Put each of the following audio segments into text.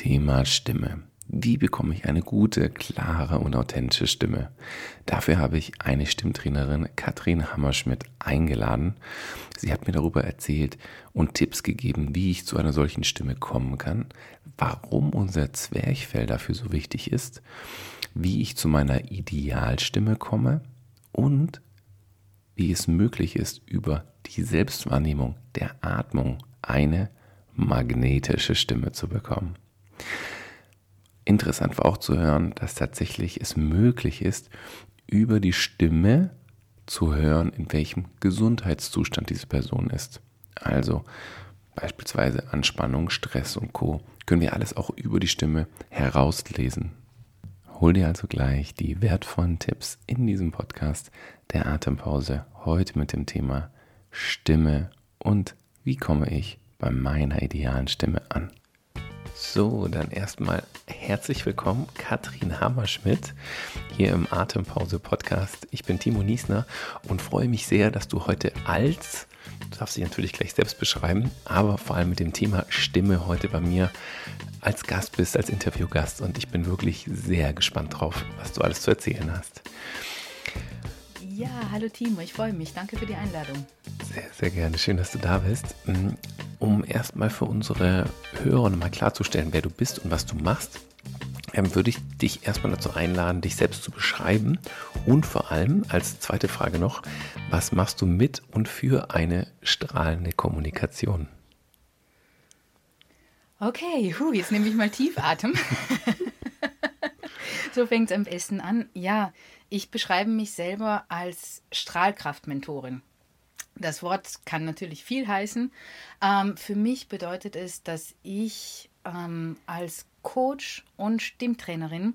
Thema Stimme. Wie bekomme ich eine gute, klare und authentische Stimme? Dafür habe ich eine Stimmtrainerin, Katrin Hammerschmidt, eingeladen. Sie hat mir darüber erzählt und Tipps gegeben, wie ich zu einer solchen Stimme kommen kann, warum unser Zwerchfell dafür so wichtig ist, wie ich zu meiner Idealstimme komme und wie es möglich ist, über die Selbstwahrnehmung der Atmung eine magnetische Stimme zu bekommen. Interessant war auch zu hören, dass tatsächlich es möglich ist, über die Stimme zu hören, in welchem Gesundheitszustand diese Person ist. Also beispielsweise Anspannung, Stress und Co. können wir alles auch über die Stimme herauslesen. Hol dir also gleich die wertvollen Tipps in diesem Podcast der Atempause heute mit dem Thema Stimme und wie komme ich bei meiner idealen Stimme an. So, dann erstmal herzlich willkommen, Katrin Hammerschmidt, hier im Atempause Podcast. Ich bin Timo Niesner und freue mich sehr, dass du heute als, du darfst dich natürlich gleich selbst beschreiben, aber vor allem mit dem Thema Stimme heute bei mir als Gast bist, als Interviewgast. Und ich bin wirklich sehr gespannt drauf, was du alles zu erzählen hast. Ja, hallo Timo, ich freue mich. Danke für die Einladung. Sehr, sehr gerne. Schön, dass du da bist. Mm, um erstmal für unsere Hörer nochmal klarzustellen, wer du bist und was du machst, ähm, würde ich dich erstmal dazu einladen, dich selbst zu beschreiben und vor allem als zweite Frage noch, was machst du mit und für eine strahlende Kommunikation? Okay, hu, jetzt nehme ich mal Tiefatem. so fängt es am besten an. Ja, ich beschreibe mich selber als Strahlkraftmentorin. Das Wort kann natürlich viel heißen. Ähm, für mich bedeutet es, dass ich ähm, als Coach und Stimmtrainerin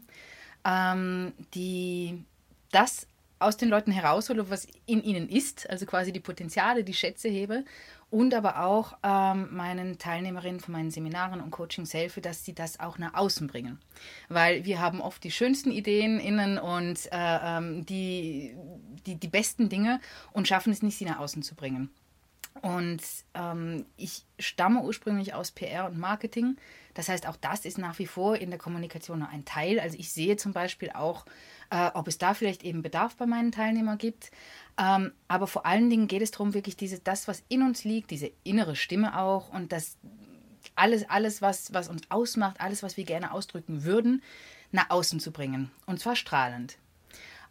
ähm, die das aus den Leuten heraushole, was in ihnen ist, also quasi die Potenziale, die Schätze hebe und aber auch ähm, meinen Teilnehmerinnen von meinen Seminaren und Coachings helfe, dass sie das auch nach außen bringen. Weil wir haben oft die schönsten Ideen innen und äh, ähm, die, die, die besten Dinge und schaffen es nicht, sie nach außen zu bringen. Und ähm, ich stamme ursprünglich aus PR und Marketing. Das heißt, auch das ist nach wie vor in der Kommunikation noch ein Teil. Also ich sehe zum Beispiel auch, äh, ob es da vielleicht eben Bedarf bei meinen Teilnehmern gibt. Ähm, aber vor allen Dingen geht es darum, wirklich diese, das, was in uns liegt, diese innere Stimme auch und das alles, alles was, was uns ausmacht, alles, was wir gerne ausdrücken würden, nach außen zu bringen. Und zwar strahlend.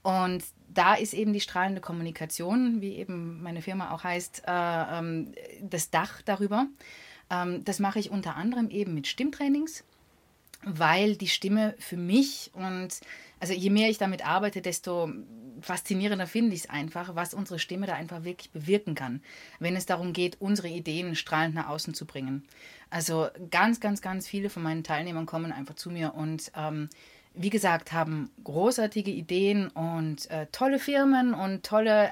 Und da ist eben die strahlende Kommunikation, wie eben meine Firma auch heißt, äh, ähm, das Dach darüber. Ähm, das mache ich unter anderem eben mit Stimmtrainings, weil die Stimme für mich und also je mehr ich damit arbeite, desto faszinierender finde ich es einfach, was unsere Stimme da einfach wirklich bewirken kann, wenn es darum geht, unsere Ideen strahlend nach außen zu bringen. Also ganz, ganz, ganz viele von meinen Teilnehmern kommen einfach zu mir und ähm, wie gesagt, haben großartige Ideen und äh, tolle Firmen und tolle, äh,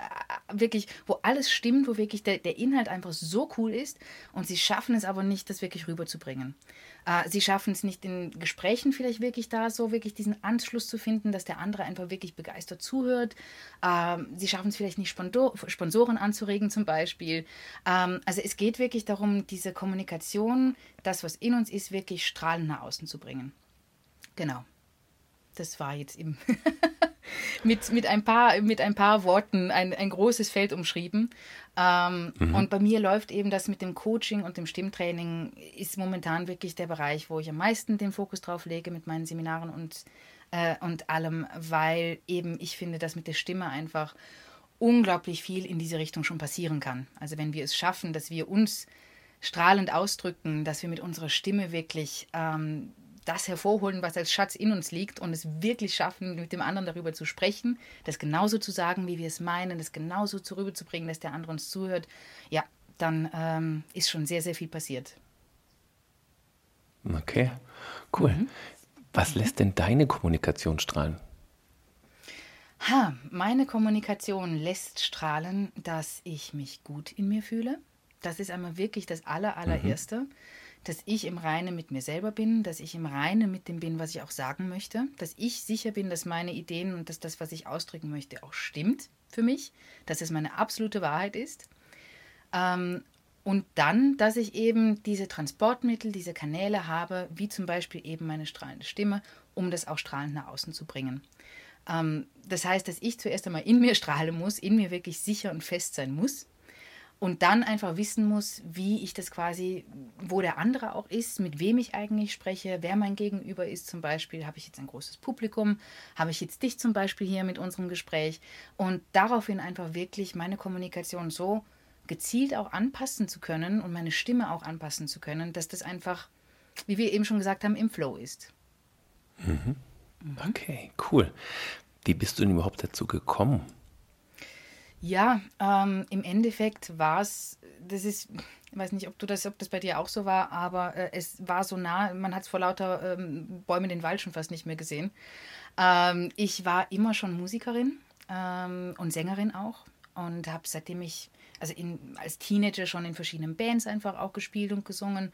wirklich, wo alles stimmt, wo wirklich der, der Inhalt einfach so cool ist und sie schaffen es aber nicht, das wirklich rüberzubringen. Äh, sie schaffen es nicht in Gesprächen vielleicht wirklich da so wirklich diesen Anschluss zu finden, dass der andere einfach wirklich begeistert zuhört. Äh, sie schaffen es vielleicht nicht Sponsor Sponsoren anzuregen zum Beispiel. Ähm, also es geht wirklich darum, diese Kommunikation, das was in uns ist, wirklich strahlend nach außen zu bringen. Genau das war jetzt eben mit, mit, ein paar, mit ein paar Worten ein, ein großes Feld umschrieben. Ähm, mhm. Und bei mir läuft eben das mit dem Coaching und dem Stimmtraining, ist momentan wirklich der Bereich, wo ich am meisten den Fokus drauf lege mit meinen Seminaren und, äh, und allem, weil eben ich finde, dass mit der Stimme einfach unglaublich viel in diese Richtung schon passieren kann. Also wenn wir es schaffen, dass wir uns strahlend ausdrücken, dass wir mit unserer Stimme wirklich ähm, das hervorholen, was als Schatz in uns liegt und es wirklich schaffen, mit dem anderen darüber zu sprechen, das genauso zu sagen, wie wir es meinen, das genauso rüberzubringen, dass der andere uns zuhört, ja, dann ähm, ist schon sehr, sehr viel passiert. Okay, cool. Mhm. Was lässt denn deine Kommunikation strahlen? Ha, meine Kommunikation lässt strahlen, dass ich mich gut in mir fühle. Das ist einmal wirklich das aller, allererste. Mhm dass ich im Reinen mit mir selber bin, dass ich im Reinen mit dem bin, was ich auch sagen möchte, dass ich sicher bin, dass meine Ideen und dass das, was ich ausdrücken möchte, auch stimmt für mich, dass es meine absolute Wahrheit ist. Ähm, und dann, dass ich eben diese Transportmittel, diese Kanäle habe, wie zum Beispiel eben meine strahlende Stimme, um das auch strahlend nach außen zu bringen. Ähm, das heißt, dass ich zuerst einmal in mir strahlen muss, in mir wirklich sicher und fest sein muss und dann einfach wissen muss, wie ich das quasi, wo der andere auch ist, mit wem ich eigentlich spreche, wer mein Gegenüber ist zum Beispiel. Habe ich jetzt ein großes Publikum? Habe ich jetzt dich zum Beispiel hier mit unserem Gespräch? Und daraufhin einfach wirklich meine Kommunikation so gezielt auch anpassen zu können und meine Stimme auch anpassen zu können, dass das einfach, wie wir eben schon gesagt haben, im Flow ist. Mhm. Okay, cool. Wie bist du denn überhaupt dazu gekommen? Ja, ähm, im Endeffekt war es, das ist, ich weiß nicht, ob du das, ob das bei dir auch so war, aber äh, es war so nah, man hat es vor lauter ähm, Bäumen den Wald schon fast nicht mehr gesehen. Ähm, ich war immer schon Musikerin ähm, und Sängerin auch und habe seitdem ich, also in, als Teenager schon in verschiedenen Bands einfach auch gespielt und gesungen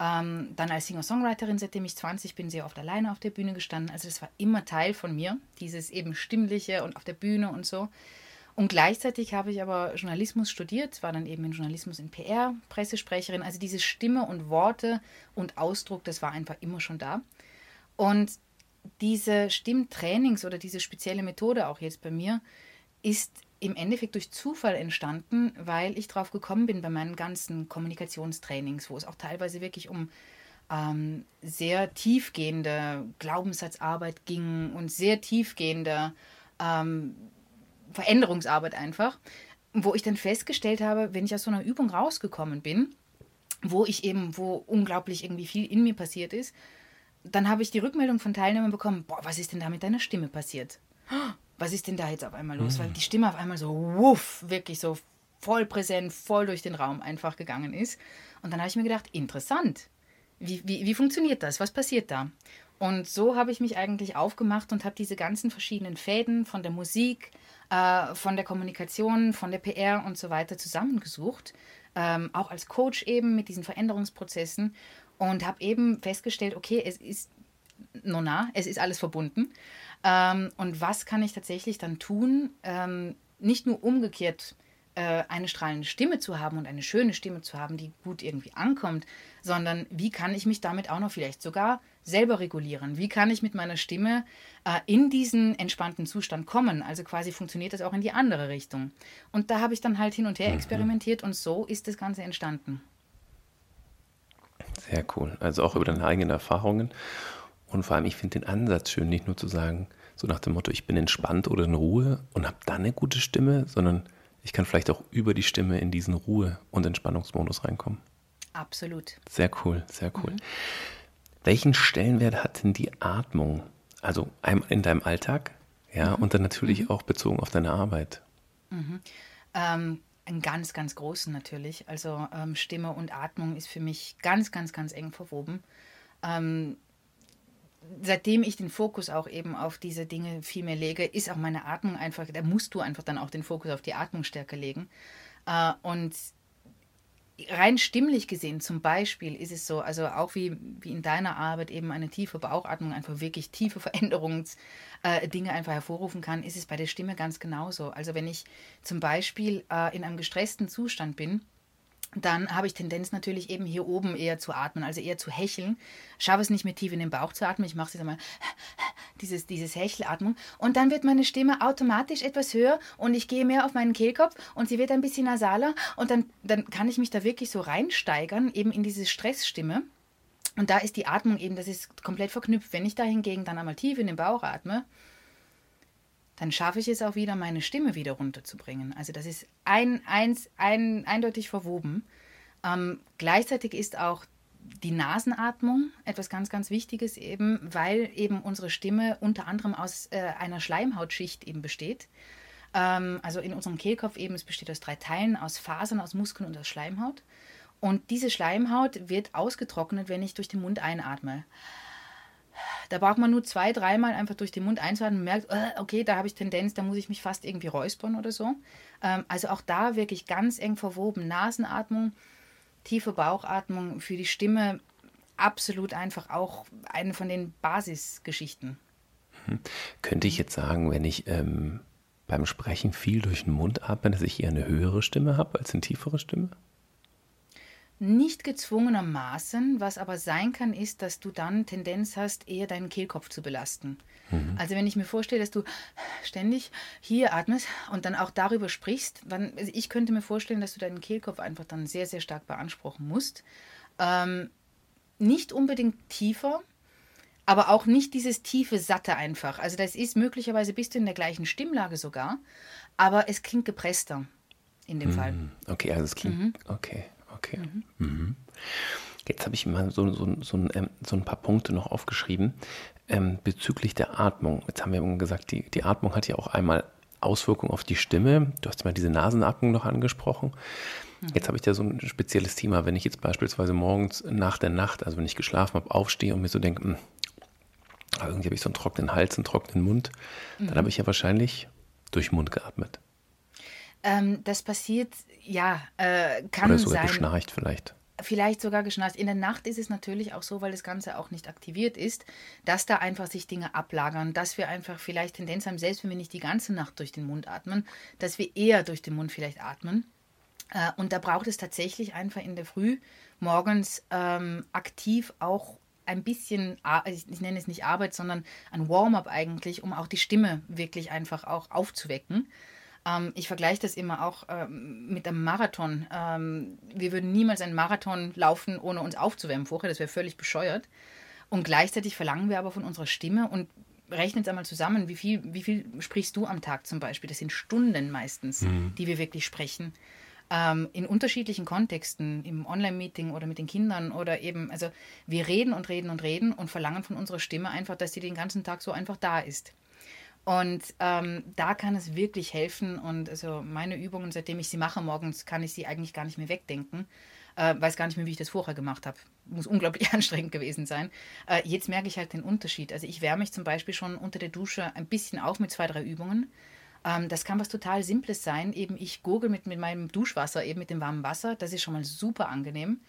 ähm, dann als Singer-Songwriterin, seitdem ich 20 bin, sehr oft alleine auf der Bühne gestanden. Also das war immer Teil von mir, dieses eben Stimmliche und auf der Bühne und so. Und gleichzeitig habe ich aber Journalismus studiert, war dann eben in Journalismus in PR, Pressesprecherin. Also diese Stimme und Worte und Ausdruck, das war einfach immer schon da. Und diese Stimmtrainings oder diese spezielle Methode auch jetzt bei mir ist im Endeffekt durch Zufall entstanden, weil ich drauf gekommen bin bei meinen ganzen Kommunikationstrainings, wo es auch teilweise wirklich um ähm, sehr tiefgehende Glaubenssatzarbeit ging und sehr tiefgehende ähm, Veränderungsarbeit einfach, wo ich dann festgestellt habe, wenn ich aus so einer Übung rausgekommen bin, wo ich eben, wo unglaublich irgendwie viel in mir passiert ist, dann habe ich die Rückmeldung von Teilnehmern bekommen, boah, was ist denn da mit deiner Stimme passiert? was ist denn da jetzt auf einmal los? Mhm. Weil die Stimme auf einmal so, wuff, wirklich so voll präsent, voll durch den Raum einfach gegangen ist. Und dann habe ich mir gedacht, interessant. Wie, wie, wie funktioniert das? Was passiert da? Und so habe ich mich eigentlich aufgemacht und habe diese ganzen verschiedenen Fäden von der Musik, äh, von der Kommunikation, von der PR und so weiter zusammengesucht. Ähm, auch als Coach eben mit diesen Veränderungsprozessen und habe eben festgestellt, okay, es ist nona, es ist alles verbunden. Ähm, und was kann ich tatsächlich dann tun, ähm, nicht nur umgekehrt äh, eine strahlende Stimme zu haben und eine schöne Stimme zu haben, die gut irgendwie ankommt, sondern wie kann ich mich damit auch noch vielleicht sogar selber regulieren? Wie kann ich mit meiner Stimme äh, in diesen entspannten Zustand kommen? Also quasi funktioniert das auch in die andere Richtung. Und da habe ich dann halt hin und her mhm. experimentiert und so ist das Ganze entstanden. Sehr cool. Also auch über deine eigenen Erfahrungen. Und vor allem, ich finde den Ansatz schön, nicht nur zu sagen, so nach dem Motto, ich bin entspannt oder in Ruhe und habe dann eine gute Stimme, sondern ich kann vielleicht auch über die Stimme in diesen Ruhe- und Entspannungsmodus reinkommen. Absolut. Sehr cool, sehr cool. Mhm. Welchen Stellenwert hat denn die Atmung? Also in deinem Alltag, ja, mhm. und dann natürlich mhm. auch bezogen auf deine Arbeit. Mhm. Ähm, einen ganz, ganz großen natürlich. Also ähm, Stimme und Atmung ist für mich ganz, ganz, ganz eng verwoben. Ähm, seitdem ich den Fokus auch eben auf diese Dinge viel mehr lege, ist auch meine Atmung einfach, da musst du einfach dann auch den Fokus auf die Atmung stärker legen. Äh, und rein stimmlich gesehen zum Beispiel ist es so, also auch wie, wie in deiner Arbeit eben eine tiefe Bauchatmung einfach wirklich tiefe Veränderungsdinge äh, einfach hervorrufen kann, ist es bei der Stimme ganz genauso. Also wenn ich zum Beispiel äh, in einem gestressten Zustand bin, dann habe ich Tendenz natürlich eben hier oben eher zu atmen, also eher zu hecheln. Schaffe es nicht mehr tief in den Bauch zu atmen. Ich mache es jetzt einmal, dieses, dieses Hechelatmung. Und dann wird meine Stimme automatisch etwas höher und ich gehe mehr auf meinen Kehlkopf und sie wird ein bisschen nasaler. Und dann, dann kann ich mich da wirklich so reinsteigern, eben in diese Stressstimme. Und da ist die Atmung eben, das ist komplett verknüpft. Wenn ich da hingegen dann einmal tief in den Bauch atme, dann schaffe ich es auch wieder, meine Stimme wieder runterzubringen. Also das ist ein, eins, ein, eindeutig verwoben. Ähm, gleichzeitig ist auch die Nasenatmung etwas ganz, ganz Wichtiges eben, weil eben unsere Stimme unter anderem aus äh, einer Schleimhautschicht eben besteht. Ähm, also in unserem Kehlkopf eben, es besteht aus drei Teilen, aus Fasern, aus Muskeln und aus Schleimhaut. Und diese Schleimhaut wird ausgetrocknet, wenn ich durch den Mund einatme. Da braucht man nur zwei, dreimal einfach durch den Mund einzuatmen und merkt, äh, okay, da habe ich Tendenz, da muss ich mich fast irgendwie räuspern oder so. Ähm, also auch da wirklich ganz eng verwoben. Nasenatmung, tiefe Bauchatmung für die Stimme absolut einfach auch eine von den Basisgeschichten. Hm. Könnte ich jetzt sagen, wenn ich ähm, beim Sprechen viel durch den Mund atme, dass ich eher eine höhere Stimme habe als eine tiefere Stimme? Nicht gezwungenermaßen, was aber sein kann, ist, dass du dann Tendenz hast, eher deinen Kehlkopf zu belasten. Mhm. Also wenn ich mir vorstelle, dass du ständig hier atmest und dann auch darüber sprichst, dann, also ich könnte mir vorstellen, dass du deinen Kehlkopf einfach dann sehr, sehr stark beanspruchen musst. Ähm, nicht unbedingt tiefer, aber auch nicht dieses tiefe, satte einfach. Also das ist möglicherweise bist du in der gleichen Stimmlage sogar, aber es klingt gepresster in dem mhm. Fall. Okay, also es klingt, mhm. okay, okay. Mhm. mhm. Jetzt habe ich mal so, so, so, ein, ähm, so, ein, paar Punkte noch aufgeschrieben ähm, bezüglich der Atmung. Jetzt haben wir gesagt, die, die Atmung hat ja auch einmal Auswirkungen auf die Stimme. Du hast mal diese Nasenatmung noch angesprochen. Mhm. Jetzt habe ich da so ein spezielles Thema. Wenn ich jetzt beispielsweise morgens nach der Nacht, also wenn ich geschlafen habe, aufstehe und mir so denke, hm, irgendwie habe ich so einen trockenen Hals, einen trockenen Mund, mhm. dann habe ich ja wahrscheinlich durch den Mund geatmet. Ähm, das passiert, ja, äh, kann Oder sogar sein. geschnarcht vielleicht. Vielleicht sogar geschnarcht. In der Nacht ist es natürlich auch so, weil das Ganze auch nicht aktiviert ist, dass da einfach sich Dinge ablagern, dass wir einfach vielleicht Tendenz haben, selbst wenn wir nicht die ganze Nacht durch den Mund atmen, dass wir eher durch den Mund vielleicht atmen. Äh, und da braucht es tatsächlich einfach in der Früh morgens ähm, aktiv auch ein bisschen, ich nenne es nicht Arbeit, sondern ein Warm-up eigentlich, um auch die Stimme wirklich einfach auch aufzuwecken. Ähm, ich vergleiche das immer auch ähm, mit einem Marathon. Ähm, wir würden niemals einen Marathon laufen, ohne uns aufzuwärmen vorher. Das wäre völlig bescheuert. Und gleichzeitig verlangen wir aber von unserer Stimme und rechnen es einmal zusammen, wie viel, wie viel sprichst du am Tag zum Beispiel? Das sind Stunden meistens, mhm. die wir wirklich sprechen ähm, in unterschiedlichen Kontexten, im Online-Meeting oder mit den Kindern oder eben, also wir reden und reden und reden und verlangen von unserer Stimme einfach, dass sie den ganzen Tag so einfach da ist. Und ähm, da kann es wirklich helfen. Und also meine Übungen, seitdem ich sie mache morgens, kann ich sie eigentlich gar nicht mehr wegdenken. Äh, weiß gar nicht mehr, wie ich das vorher gemacht habe. Muss unglaublich anstrengend gewesen sein. Äh, jetzt merke ich halt den Unterschied. Also ich wärme mich zum Beispiel schon unter der Dusche ein bisschen auf mit zwei, drei Übungen. Ähm, das kann was total Simples sein. Eben ich gurgel mit, mit meinem Duschwasser, eben mit dem warmen Wasser. Das ist schon mal super angenehm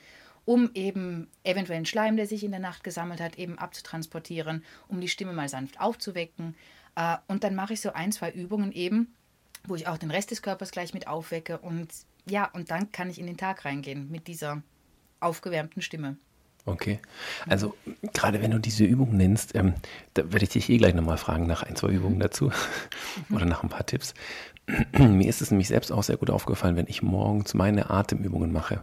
um eben eventuellen Schleim, der sich in der Nacht gesammelt hat, eben abzutransportieren, um die Stimme mal sanft aufzuwecken. Äh, und dann mache ich so ein, zwei Übungen eben, wo ich auch den Rest des Körpers gleich mit aufwecke. Und ja, und dann kann ich in den Tag reingehen mit dieser aufgewärmten Stimme. Okay. Also gerade wenn du diese Übung nennst, ähm, da werde ich dich eh gleich nochmal fragen nach ein, zwei Übungen dazu oder nach ein paar Tipps. Mir ist es nämlich selbst auch sehr gut aufgefallen, wenn ich morgens meine Atemübungen mache,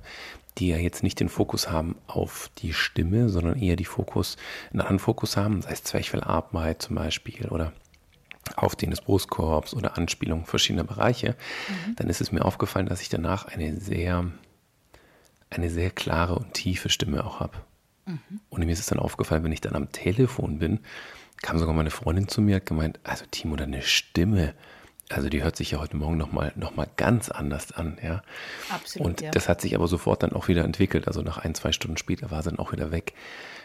die ja jetzt nicht den Fokus haben auf die Stimme, sondern eher die Fokus, einen anderen Fokus haben, sei es Zwerchfellarbeit zum Beispiel oder Aufdehnen des Brustkorbs oder Anspielung verschiedener Bereiche, mhm. dann ist es mir aufgefallen, dass ich danach eine sehr, eine sehr klare und tiefe Stimme auch habe. Mhm. Und mir ist es dann aufgefallen, wenn ich dann am Telefon bin, kam sogar meine Freundin zu mir, hat gemeint, also Timo, deine Stimme, also die hört sich ja heute Morgen nochmal noch mal ganz anders an, ja. Absolut. Und ja. das hat sich aber sofort dann auch wieder entwickelt. Also nach ein, zwei Stunden später war sie dann auch wieder weg.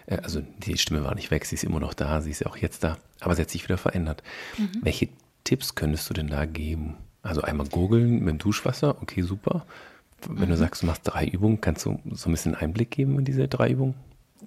Äh, also die Stimme war nicht weg, sie ist immer noch da, sie ist ja auch jetzt da, aber sie hat sich wieder verändert. Mhm. Welche Tipps könntest du denn da geben? Also einmal gurgeln mit dem Duschwasser, okay, super. Wenn mhm. du sagst, du machst drei Übungen, kannst du so ein bisschen Einblick geben in diese drei Übungen?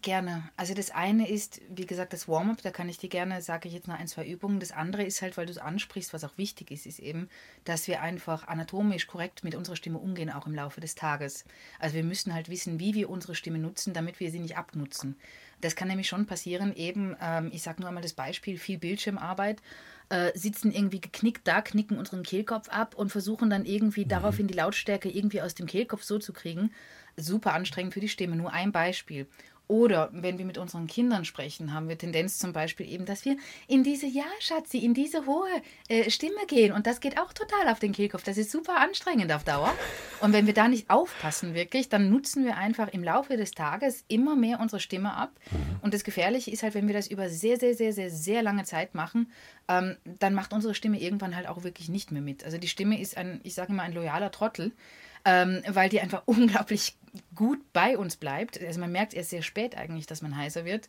Gerne. Also das eine ist, wie gesagt, das Warm-up, da kann ich dir gerne, sage ich jetzt noch ein, zwei Übungen. Das andere ist halt, weil du es ansprichst, was auch wichtig ist, ist eben, dass wir einfach anatomisch korrekt mit unserer Stimme umgehen, auch im Laufe des Tages. Also wir müssen halt wissen, wie wir unsere Stimme nutzen, damit wir sie nicht abnutzen. Das kann nämlich schon passieren, eben, ähm, ich sage nur einmal das Beispiel, viel Bildschirmarbeit, äh, sitzen irgendwie geknickt da, knicken unseren Kehlkopf ab und versuchen dann irgendwie mhm. daraufhin die Lautstärke irgendwie aus dem Kehlkopf so zu kriegen. Super anstrengend für die Stimme. Nur ein Beispiel. Oder wenn wir mit unseren Kindern sprechen, haben wir Tendenz zum Beispiel eben, dass wir in diese, ja, Schatzi, in diese hohe äh, Stimme gehen. Und das geht auch total auf den Kehlkopf. Das ist super anstrengend auf Dauer. Und wenn wir da nicht aufpassen, wirklich, dann nutzen wir einfach im Laufe des Tages immer mehr unsere Stimme ab. Mhm. Und das Gefährliche ist halt, wenn wir das über sehr, sehr, sehr, sehr, sehr lange Zeit machen, ähm, dann macht unsere Stimme irgendwann halt auch wirklich nicht mehr mit. Also die Stimme ist ein, ich sage immer, ein loyaler Trottel ähm, weil die einfach unglaublich gut bei uns bleibt. Also man merkt erst sehr spät eigentlich, dass man heißer wird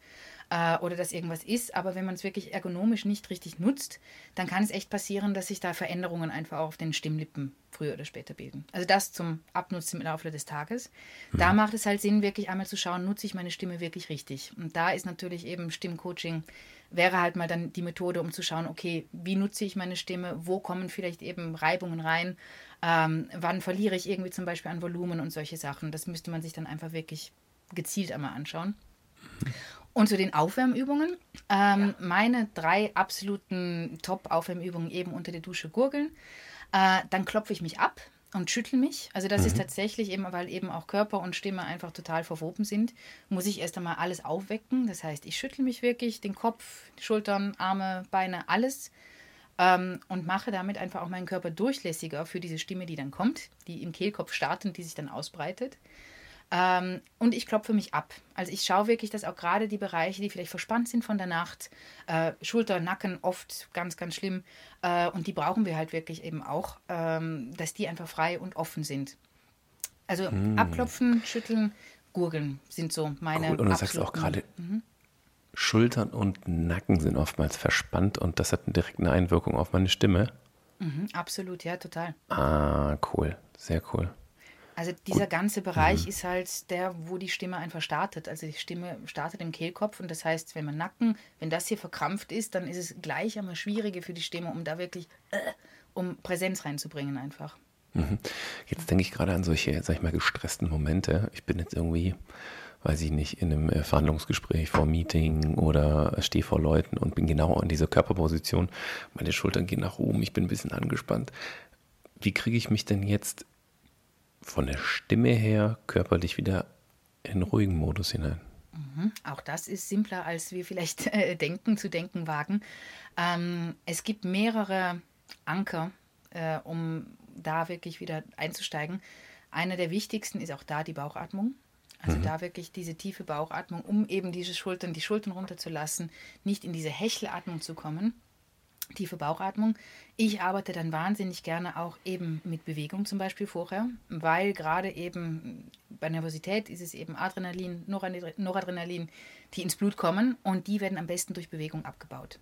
äh, oder dass irgendwas ist, aber wenn man es wirklich ergonomisch nicht richtig nutzt, dann kann es echt passieren, dass sich da Veränderungen einfach auch auf den Stimmlippen früher oder später bilden. Also das zum Abnutzen im Laufe des Tages. Mhm. Da macht es halt Sinn, wirklich einmal zu schauen, nutze ich meine Stimme wirklich richtig. Und da ist natürlich eben Stimmcoaching wäre halt mal dann die Methode, um zu schauen, okay, wie nutze ich meine Stimme, wo kommen vielleicht eben Reibungen rein, ähm, wann verliere ich irgendwie zum Beispiel an Volumen und solche Sachen. Das müsste man sich dann einfach wirklich gezielt einmal anschauen. Und zu den Aufwärmübungen. Ähm, ja. Meine drei absoluten Top-Aufwärmübungen eben unter der Dusche gurgeln. Äh, dann klopfe ich mich ab und schüttel mich. Also das mhm. ist tatsächlich eben, weil eben auch Körper und Stimme einfach total verwoben sind, muss ich erst einmal alles aufwecken. Das heißt, ich schüttel mich wirklich, den Kopf, Schultern, Arme, Beine, alles ähm, und mache damit einfach auch meinen Körper durchlässiger für diese Stimme, die dann kommt, die im Kehlkopf startet und die sich dann ausbreitet. Ähm, und ich klopfe mich ab. Also ich schaue wirklich, dass auch gerade die Bereiche, die vielleicht verspannt sind von der Nacht, äh, Schulter, Nacken, oft ganz, ganz schlimm, äh, und die brauchen wir halt wirklich eben auch, ähm, dass die einfach frei und offen sind. Also mm. abklopfen, schütteln, gurgeln sind so meine. Cool. Und du sagst auch gerade, mhm. Schultern und Nacken sind oftmals verspannt und das hat direkt eine Einwirkung auf meine Stimme. Mhm, absolut, ja, total. Ah, cool. Sehr cool. Also dieser ganze Bereich mhm. ist halt der, wo die Stimme einfach startet. Also die Stimme startet im Kehlkopf und das heißt, wenn man Nacken, wenn das hier verkrampft ist, dann ist es gleich einmal schwieriger für die Stimme, um da wirklich, äh, um Präsenz reinzubringen einfach. Mhm. Jetzt denke ich gerade an solche, sag ich mal, gestressten Momente. Ich bin jetzt irgendwie, weiß ich nicht, in einem äh, Verhandlungsgespräch vor Meeting oder stehe vor Leuten und bin genau in dieser Körperposition. Meine Schultern gehen nach oben, ich bin ein bisschen angespannt. Wie kriege ich mich denn jetzt von der Stimme her körperlich wieder in ruhigen Modus hinein. Mhm. Auch das ist simpler, als wir vielleicht äh, denken, zu denken wagen. Ähm, es gibt mehrere Anker, äh, um da wirklich wieder einzusteigen. Einer der wichtigsten ist auch da die Bauchatmung. Also mhm. da wirklich diese tiefe Bauchatmung, um eben diese Schultern, die Schultern runterzulassen, nicht in diese Hechelatmung zu kommen tiefe Bauchatmung. Ich arbeite dann wahnsinnig gerne auch eben mit Bewegung zum Beispiel vorher, weil gerade eben bei Nervosität ist es eben Adrenalin, Noradrenalin, die ins Blut kommen und die werden am besten durch Bewegung abgebaut.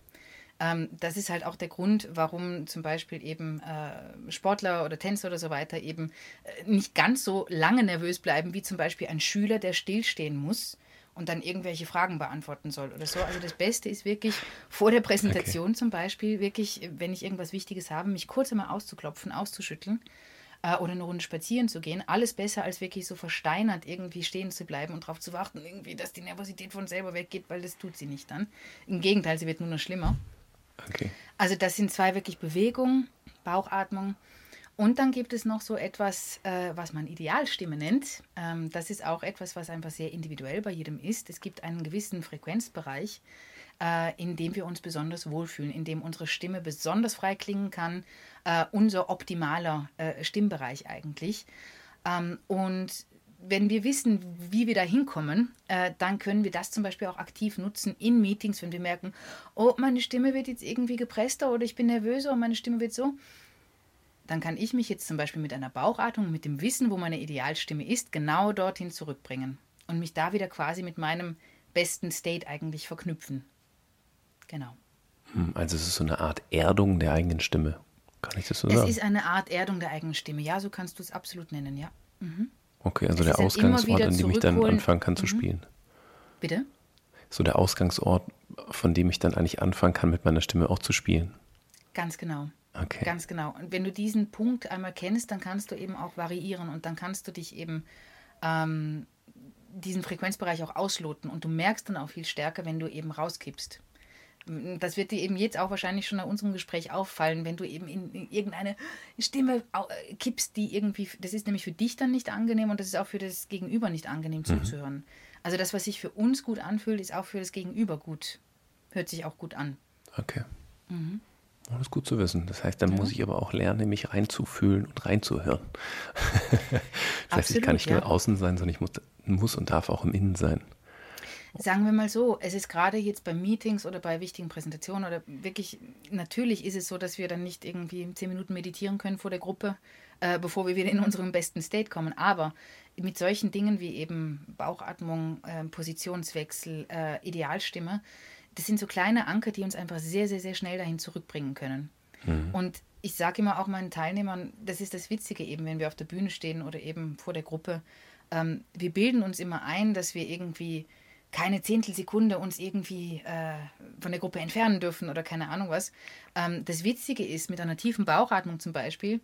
Ähm, das ist halt auch der Grund, warum zum Beispiel eben äh, Sportler oder Tänzer oder so weiter eben äh, nicht ganz so lange nervös bleiben wie zum Beispiel ein Schüler, der stillstehen muss und dann irgendwelche Fragen beantworten soll oder so. Also das Beste ist wirklich vor der Präsentation okay. zum Beispiel, wirklich, wenn ich irgendwas Wichtiges habe, mich kurz einmal auszuklopfen, auszuschütteln äh, oder eine Runde spazieren zu gehen. Alles besser, als wirklich so versteinert irgendwie stehen zu bleiben und darauf zu warten, irgendwie, dass die Nervosität von selber weggeht, weil das tut sie nicht dann. Im Gegenteil, sie wird nur noch schlimmer. Okay. Also das sind zwei wirklich Bewegungen, Bauchatmung und dann gibt es noch so etwas, äh, was man Idealstimme nennt. Ähm, das ist auch etwas, was einfach sehr individuell bei jedem ist. Es gibt einen gewissen Frequenzbereich, äh, in dem wir uns besonders wohlfühlen, in dem unsere Stimme besonders frei klingen kann. Äh, unser optimaler äh, Stimmbereich eigentlich. Ähm, und wenn wir wissen, wie wir da hinkommen, äh, dann können wir das zum Beispiel auch aktiv nutzen in Meetings, wenn wir merken, oh, meine Stimme wird jetzt irgendwie gepresster oder ich bin nervöser und meine Stimme wird so dann kann ich mich jetzt zum Beispiel mit einer Bauchatmung, mit dem Wissen, wo meine Idealstimme ist, genau dorthin zurückbringen und mich da wieder quasi mit meinem besten State eigentlich verknüpfen. Genau. Hm, also es ist so eine Art Erdung der eigenen Stimme. Kann ich das so sagen? Es ist eine Art Erdung der eigenen Stimme. Ja, so kannst du es absolut nennen, ja. Mhm. Okay, also es der Ausgangsort, an dem ich dann anfangen kann zu mhm. spielen. Bitte? So der Ausgangsort, von dem ich dann eigentlich anfangen kann, mit meiner Stimme auch zu spielen. Ganz genau. Okay. Ganz genau. Und wenn du diesen Punkt einmal kennst, dann kannst du eben auch variieren und dann kannst du dich eben ähm, diesen Frequenzbereich auch ausloten und du merkst dann auch viel stärker, wenn du eben rauskippst. Das wird dir eben jetzt auch wahrscheinlich schon in unserem Gespräch auffallen, wenn du eben in, in irgendeine Stimme äh, kippst, die irgendwie, das ist nämlich für dich dann nicht angenehm und das ist auch für das Gegenüber nicht angenehm mhm. zuzuhören. Also das, was sich für uns gut anfühlt, ist auch für das Gegenüber gut, hört sich auch gut an. Okay. Mhm. Das ist gut zu wissen. Das heißt, dann ja. muss ich aber auch lernen, mich reinzufühlen und reinzuhören. das Absolut, heißt, ich kann nicht nur außen sein, sondern ich muss, muss und darf auch im Innen sein. Sagen wir mal so, es ist gerade jetzt bei Meetings oder bei wichtigen Präsentationen oder wirklich, natürlich ist es so, dass wir dann nicht irgendwie zehn Minuten meditieren können vor der Gruppe, äh, bevor wir wieder in unseren besten State kommen. Aber mit solchen Dingen wie eben Bauchatmung, äh, Positionswechsel, äh, Idealstimme, das sind so kleine Anker, die uns einfach sehr, sehr, sehr schnell dahin zurückbringen können. Mhm. Und ich sage immer auch meinen Teilnehmern, das ist das Witzige eben, wenn wir auf der Bühne stehen oder eben vor der Gruppe. Ähm, wir bilden uns immer ein, dass wir irgendwie keine Zehntelsekunde uns irgendwie äh, von der Gruppe entfernen dürfen oder keine Ahnung was. Ähm, das Witzige ist, mit einer tiefen Bauchatmung zum Beispiel,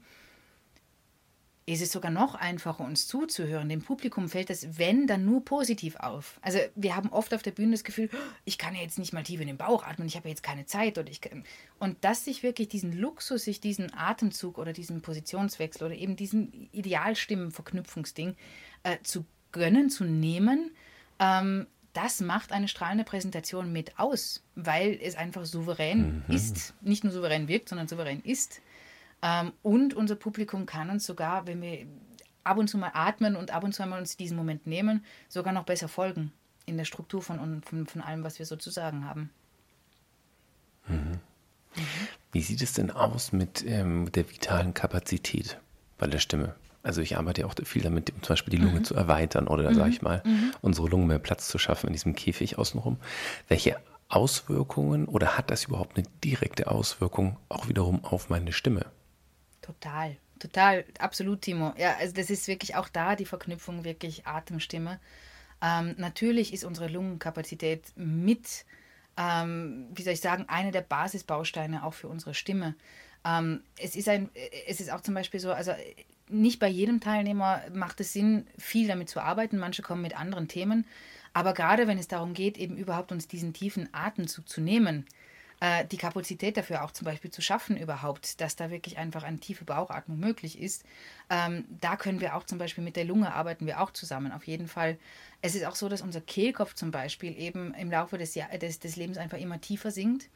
ist es sogar noch einfacher, uns zuzuhören. Dem Publikum fällt das, wenn, dann nur positiv auf. Also wir haben oft auf der Bühne das Gefühl, oh, ich kann ja jetzt nicht mal tief in den Bauch atmen, ich habe ja jetzt keine Zeit. Oder ich kann... Und dass sich wirklich diesen Luxus, sich diesen Atemzug oder diesen Positionswechsel oder eben diesen Idealstimmenverknüpfungsding äh, zu gönnen, zu nehmen, ähm, das macht eine strahlende Präsentation mit aus, weil es einfach souverän mhm. ist. Nicht nur souverän wirkt, sondern souverän ist. Ähm, und unser Publikum kann uns sogar, wenn wir ab und zu mal atmen und ab und zu mal uns diesen Moment nehmen, sogar noch besser folgen in der Struktur von, von, von allem, was wir so zu sagen haben. Mhm. Wie sieht es denn aus mit ähm, der vitalen Kapazität bei der Stimme? Also ich arbeite ja auch viel damit, um zum Beispiel die Lunge mhm. zu erweitern oder, mhm. sage ich mal, mhm. unsere Lunge mehr Platz zu schaffen in diesem Käfig außenrum. Welche Auswirkungen oder hat das überhaupt eine direkte Auswirkung auch wiederum auf meine Stimme? Total, total, absolut, Timo. Ja, also das ist wirklich auch da die Verknüpfung wirklich Atemstimme. Ähm, natürlich ist unsere Lungenkapazität mit, ähm, wie soll ich sagen, eine der Basisbausteine auch für unsere Stimme. Ähm, es ist ein, es ist auch zum Beispiel so, also nicht bei jedem Teilnehmer macht es Sinn, viel damit zu arbeiten. Manche kommen mit anderen Themen. Aber gerade wenn es darum geht, eben überhaupt uns diesen tiefen Atemzug zu nehmen, äh, die Kapazität dafür auch zum Beispiel zu schaffen überhaupt, dass da wirklich einfach eine tiefe Bauchatmung möglich ist. Ähm, da können wir auch zum Beispiel mit der Lunge arbeiten wir auch zusammen, auf jeden Fall. Es ist auch so, dass unser Kehlkopf zum Beispiel eben im Laufe des, des, des Lebens einfach immer tiefer sinkt.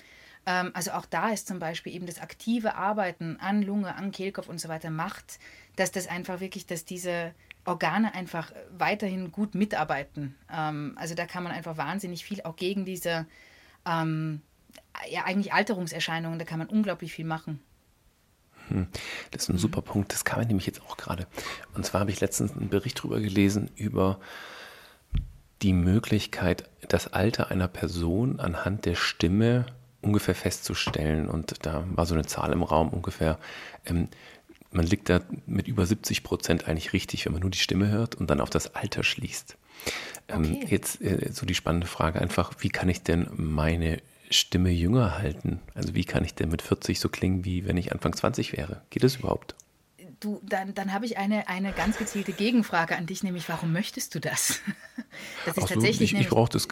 Ähm, also auch da ist zum Beispiel eben das aktive Arbeiten an Lunge, an Kehlkopf und so weiter macht, dass das einfach wirklich, dass diese Organe einfach weiterhin gut mitarbeiten. Ähm, also da kann man einfach wahnsinnig viel auch gegen diese ähm, ja eigentlich Alterungserscheinungen, da kann man unglaublich viel machen. Hm, das ist ein super Punkt, das kam nämlich jetzt auch gerade. Und zwar habe ich letztens einen Bericht darüber gelesen, über die Möglichkeit, das Alter einer Person anhand der Stimme ungefähr festzustellen. Und da war so eine Zahl im Raum ungefähr. Ähm, man liegt da mit über 70 Prozent eigentlich richtig, wenn man nur die Stimme hört und dann auf das Alter schließt. Ähm, okay. Jetzt äh, so die spannende Frage einfach, wie kann ich denn meine Stimme jünger halten? Also wie kann ich denn mit 40 so klingen, wie wenn ich Anfang 20 wäre? Geht das überhaupt? Du, dann, dann habe ich eine, eine ganz gezielte Gegenfrage an dich, nämlich warum möchtest du das? das ist so, tatsächlich ich, ich brauche das.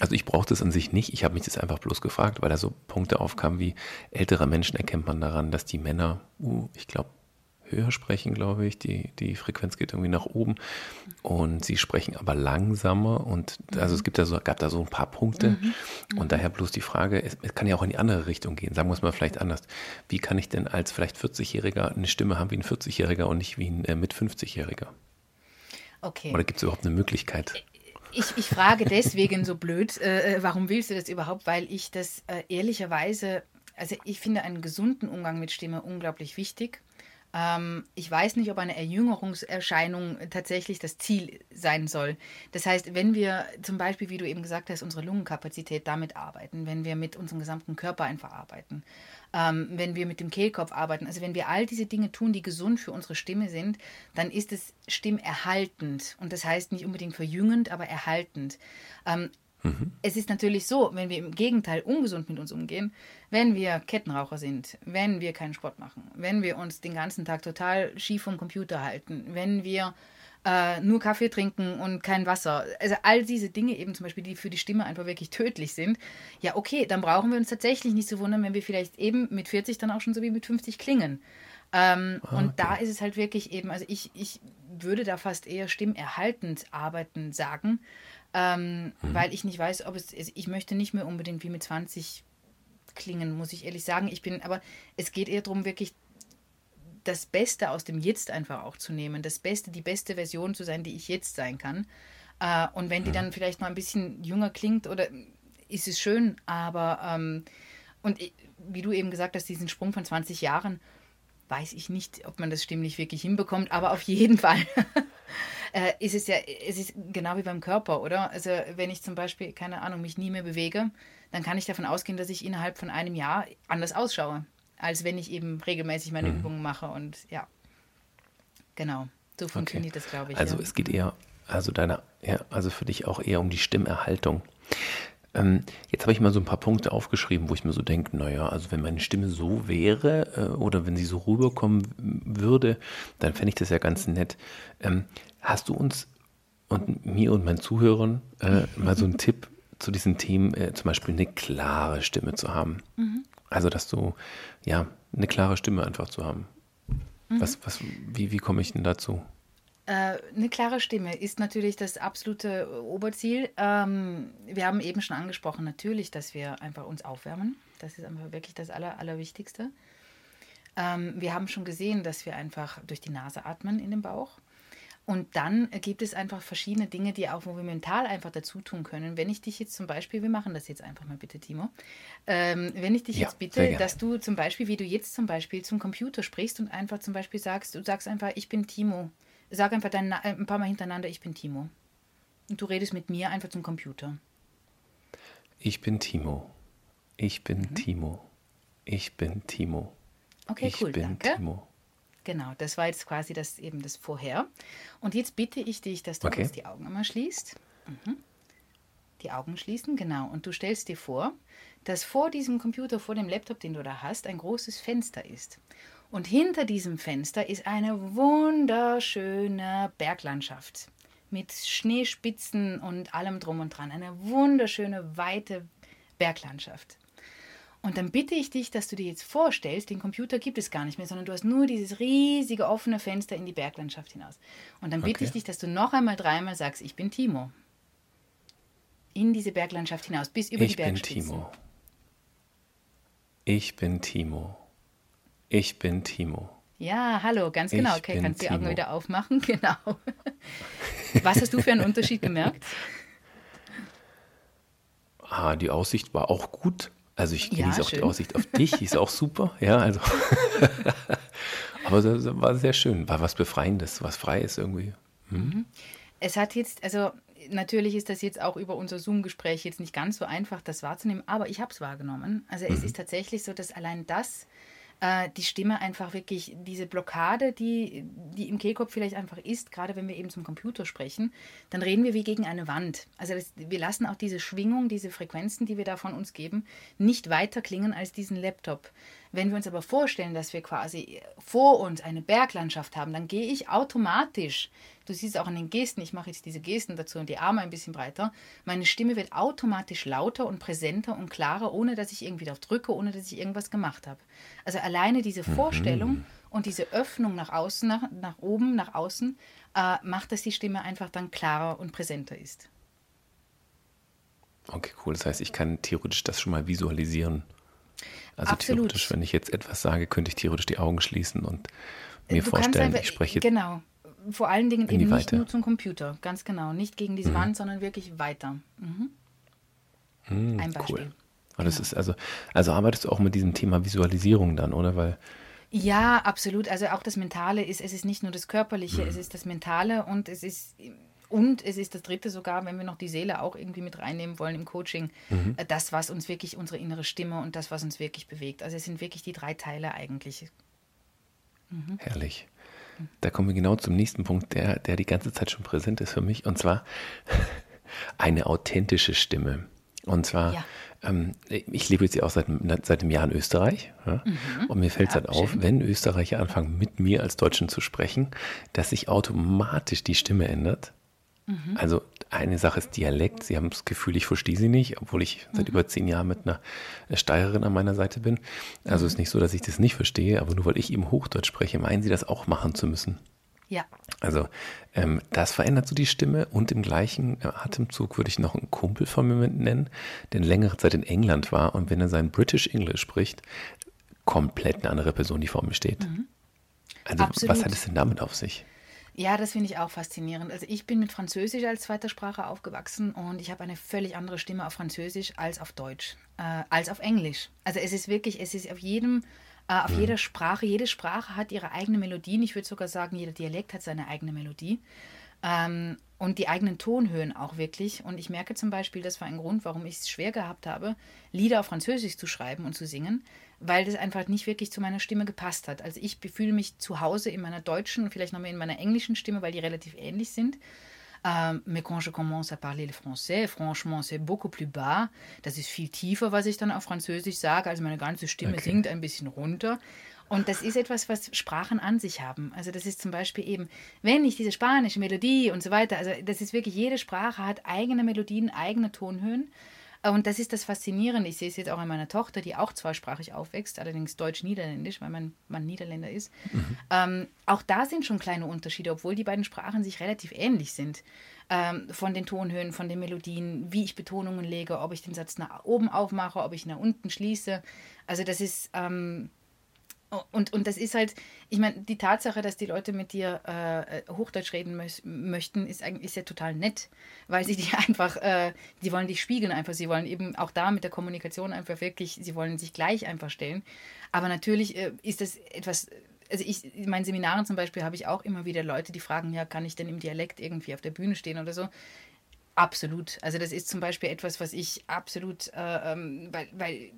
Also ich brauche das an sich nicht. Ich habe mich das einfach bloß gefragt, weil da so Punkte aufkamen wie ältere Menschen erkennt man daran, dass die Männer, uh, ich glaube, höher sprechen, glaube ich. Die, die Frequenz geht irgendwie nach oben. Und sie sprechen aber langsamer. Und also es gibt da so, gab da so ein paar Punkte. Mhm. Und mhm. daher bloß die Frage, es, es, kann ja auch in die andere Richtung gehen. Sagen wir es mal vielleicht anders. Wie kann ich denn als vielleicht 40-Jähriger eine Stimme haben wie ein 40-Jähriger und nicht wie ein äh, mit 50-Jähriger? Okay. Oder gibt es überhaupt eine Möglichkeit? Ich, ich frage deswegen so blöd, äh, äh, warum willst du das überhaupt? Weil ich das äh, ehrlicherweise, also ich finde einen gesunden Umgang mit Stimme unglaublich wichtig. Ähm, ich weiß nicht, ob eine Erjüngerungserscheinung tatsächlich das Ziel sein soll. Das heißt, wenn wir zum Beispiel, wie du eben gesagt hast, unsere Lungenkapazität damit arbeiten, wenn wir mit unserem gesamten Körper einfach arbeiten, ähm, wenn wir mit dem Kehlkopf arbeiten, also wenn wir all diese Dinge tun, die gesund für unsere Stimme sind, dann ist es stimmerhaltend. Und das heißt nicht unbedingt verjüngend, aber erhaltend. Ähm, Mhm. Es ist natürlich so, wenn wir im Gegenteil ungesund mit uns umgehen, wenn wir Kettenraucher sind, wenn wir keinen Sport machen, wenn wir uns den ganzen Tag total schief vom Computer halten, wenn wir äh, nur Kaffee trinken und kein Wasser, also all diese Dinge eben zum Beispiel, die für die Stimme einfach wirklich tödlich sind, ja okay, dann brauchen wir uns tatsächlich nicht zu wundern, wenn wir vielleicht eben mit 40 dann auch schon so wie mit 50 klingen. Ähm, ah, und da ist es halt wirklich eben, also ich, ich würde da fast eher stimmerhaltend arbeiten sagen, ähm, mhm. weil ich nicht weiß, ob es, also ich möchte nicht mehr unbedingt wie mit 20 klingen, muss ich ehrlich sagen. Ich bin, aber es geht eher darum, wirklich das Beste aus dem Jetzt einfach auch zu nehmen, das Beste, die beste Version zu sein, die ich jetzt sein kann. Äh, und wenn die mhm. dann vielleicht mal ein bisschen jünger klingt oder ist es schön, aber ähm, und wie du eben gesagt hast, diesen Sprung von 20 Jahren, weiß ich nicht, ob man das stimmlich wirklich hinbekommt, aber auf jeden Fall äh, ist es ja, es ist genau wie beim Körper, oder? Also wenn ich zum Beispiel, keine Ahnung, mich nie mehr bewege, dann kann ich davon ausgehen, dass ich innerhalb von einem Jahr anders ausschaue, als wenn ich eben regelmäßig meine mhm. Übungen mache und ja, genau. So funktioniert okay. das, glaube ich. Also ja. es geht eher, also deine, ja, also für dich auch eher um die Stimmerhaltung. Ähm, jetzt habe ich mal so ein paar Punkte aufgeschrieben, wo ich mir so denke, naja, also wenn meine Stimme so wäre äh, oder wenn sie so rüberkommen würde, dann fände ich das ja ganz nett. Ähm, hast du uns und mir und meinen Zuhörern äh, mal so einen Tipp zu diesen Themen, äh, zum Beispiel eine klare Stimme zu haben? Mhm. Also, dass du, ja, eine klare Stimme einfach zu haben. Mhm. Was, was, wie, wie komme ich denn dazu? Äh, eine klare Stimme ist natürlich das absolute Oberziel. Ähm, wir haben eben schon angesprochen, natürlich, dass wir einfach uns aufwärmen. Das ist einfach wirklich das Aller, Allerwichtigste. Ähm, wir haben schon gesehen, dass wir einfach durch die Nase atmen in den Bauch. Und dann gibt es einfach verschiedene Dinge, die auch, wo wir mental einfach dazu tun können. Wenn ich dich jetzt zum Beispiel, wir machen das jetzt einfach mal bitte, Timo, ähm, wenn ich dich ja, jetzt bitte, dass du zum Beispiel, wie du jetzt zum Beispiel zum Computer sprichst und einfach zum Beispiel sagst, du sagst einfach, ich bin Timo. Sag einfach dein, ein paar Mal hintereinander, ich bin Timo. Und du redest mit mir einfach zum Computer. Ich bin Timo. Ich bin mhm. Timo. Ich bin Timo. Okay, ich cool, bin danke. Timo. Genau, das war jetzt quasi das eben das Vorher. Und jetzt bitte ich dich, dass du okay. kurz die Augen einmal schließt. Mhm. Die Augen schließen, genau. Und du stellst dir vor, dass vor diesem Computer, vor dem Laptop, den du da hast, ein großes Fenster ist. Und hinter diesem Fenster ist eine wunderschöne Berglandschaft mit Schneespitzen und allem drum und dran. Eine wunderschöne, weite Berglandschaft. Und dann bitte ich dich, dass du dir jetzt vorstellst, den Computer gibt es gar nicht mehr, sondern du hast nur dieses riesige offene Fenster in die Berglandschaft hinaus. Und dann bitte okay. ich dich, dass du noch einmal dreimal sagst, ich bin Timo. In diese Berglandschaft hinaus, bis über ich die Bergspitzen. Ich bin Timo. Ich bin Timo. Ich bin Timo. Ja, hallo, ganz genau. Ich okay, kannst du die Augen wieder aufmachen. Genau. Was hast du für einen Unterschied gemerkt? Ah, die Aussicht war auch gut. Also ich genieße ja, auch die Aussicht auf dich, ist auch super, ja, also. Aber das war sehr schön, war was Befreiendes, was Freies irgendwie. Hm? Mhm. Es hat jetzt, also natürlich ist das jetzt auch über unser Zoom-Gespräch jetzt nicht ganz so einfach, das wahrzunehmen, aber ich habe es wahrgenommen. Also es mhm. ist tatsächlich so, dass allein das äh, die Stimme einfach wirklich, diese Blockade, die, die im Kehlkopf vielleicht einfach ist, gerade wenn wir eben zum Computer sprechen, dann reden wir wie gegen eine Wand. Also das, wir lassen auch diese Schwingung, diese Frequenzen, die wir da von uns geben, nicht weiter klingen als diesen Laptop. Wenn wir uns aber vorstellen, dass wir quasi vor uns eine Berglandschaft haben, dann gehe ich automatisch, du siehst auch an den Gesten, ich mache jetzt diese Gesten dazu und die Arme ein bisschen breiter, meine Stimme wird automatisch lauter und präsenter und klarer, ohne dass ich irgendwie darauf drücke, ohne dass ich irgendwas gemacht habe. Also alleine diese mhm. Vorstellung mhm. und diese Öffnung nach außen, nach, nach oben, nach außen, äh, macht, dass die Stimme einfach dann klarer und präsenter ist. Okay, cool. Das heißt, ich kann theoretisch das schon mal visualisieren. Also Absolut. theoretisch, wenn ich jetzt etwas sage, könnte ich theoretisch die Augen schließen und mir du vorstellen, einfach, ich spreche. Genau. Vor allen Dingen eben nicht nur zum Computer, ganz genau. Nicht gegen diese mhm. Wand, sondern wirklich weiter. Mhm. Mhm, Ein Beispiel. Cool. Genau. Das ist also, also arbeitest du auch mit diesem Thema Visualisierung dann, oder? Weil ja, absolut. Also auch das Mentale ist, es ist nicht nur das Körperliche, mhm. es ist das Mentale und es ist und es ist das dritte sogar, wenn wir noch die Seele auch irgendwie mit reinnehmen wollen im Coaching, mhm. Äh, das, was uns wirklich unsere innere Stimme und das, was uns wirklich bewegt. Also es sind wirklich die drei Teile eigentlich. Mhm. Herrlich. Da kommen wir genau zum nächsten Punkt, der, der die ganze Zeit schon präsent ist für mich, und zwar eine authentische Stimme. Und zwar, ja. ähm, ich lebe jetzt ja auch seit, seit einem Jahr in Österreich. Ja? Mhm. Und mir fällt es ja, halt auf, wenn Österreicher anfangen, mit mir als Deutschen zu sprechen, dass sich automatisch die Stimme ändert. Mhm. Also eine Sache ist Dialekt. Sie haben das Gefühl, ich verstehe sie nicht, obwohl ich seit mhm. über zehn Jahren mit einer Steirerin an meiner Seite bin. Also mhm. ist nicht so, dass ich das nicht verstehe, aber nur weil ich eben Hochdeutsch spreche, meinen sie das auch machen zu müssen. Ja. Also ähm, das verändert so die Stimme und im gleichen äh, Atemzug würde ich noch einen Kumpel von mir nennen, der längere Zeit in England war und wenn er sein British English spricht, komplett eine andere Person, die vor mir steht. Mhm. Also Absolut. was hat es denn damit auf sich? Ja, das finde ich auch faszinierend. Also ich bin mit Französisch als zweiter Sprache aufgewachsen und ich habe eine völlig andere Stimme auf Französisch als auf Deutsch, äh, als auf Englisch. Also es ist wirklich, es ist auf jedem, äh, auf mhm. jeder Sprache, jede Sprache hat ihre eigene Melodien. Ich würde sogar sagen, jeder Dialekt hat seine eigene Melodie. Ähm, und die eigenen Tonhöhen auch wirklich. Und ich merke zum Beispiel, das war ein Grund, warum ich es schwer gehabt habe, Lieder auf Französisch zu schreiben und zu singen, weil das einfach nicht wirklich zu meiner Stimme gepasst hat. Also ich fühle mich zu Hause in meiner deutschen vielleicht noch mehr in meiner englischen Stimme, weil die relativ ähnlich sind. Ähm, mais quand je commence à parler le français, franchement, c'est beaucoup plus bas. Das ist viel tiefer, was ich dann auf Französisch sage. Also meine ganze Stimme okay. sinkt ein bisschen runter. Und das ist etwas, was Sprachen an sich haben. Also das ist zum Beispiel eben, wenn ich diese spanische Melodie und so weiter, also das ist wirklich, jede Sprache hat eigene Melodien, eigene Tonhöhen. Und das ist das Faszinierende. Ich sehe es jetzt auch an meiner Tochter, die auch zweisprachig aufwächst, allerdings Deutsch-Niederländisch, weil mein Mann Niederländer ist. Mhm. Ähm, auch da sind schon kleine Unterschiede, obwohl die beiden Sprachen sich relativ ähnlich sind. Ähm, von den Tonhöhen, von den Melodien, wie ich Betonungen lege, ob ich den Satz nach oben aufmache, ob ich nach unten schließe. Also das ist, ähm, und, und das ist halt, ich meine, die Tatsache, dass die Leute mit dir äh, Hochdeutsch reden mö möchten, ist, eigentlich, ist ja total nett, weil sie dich einfach, äh, die wollen dich spiegeln einfach, sie wollen eben auch da mit der Kommunikation einfach wirklich, sie wollen sich gleich einfach stellen. Aber natürlich äh, ist das etwas, also ich, in meinen Seminaren zum Beispiel habe ich auch immer wieder Leute, die fragen, ja, kann ich denn im Dialekt irgendwie auf der Bühne stehen oder so? Absolut. Also das ist zum Beispiel etwas, was ich absolut, äh, ähm, weil, weil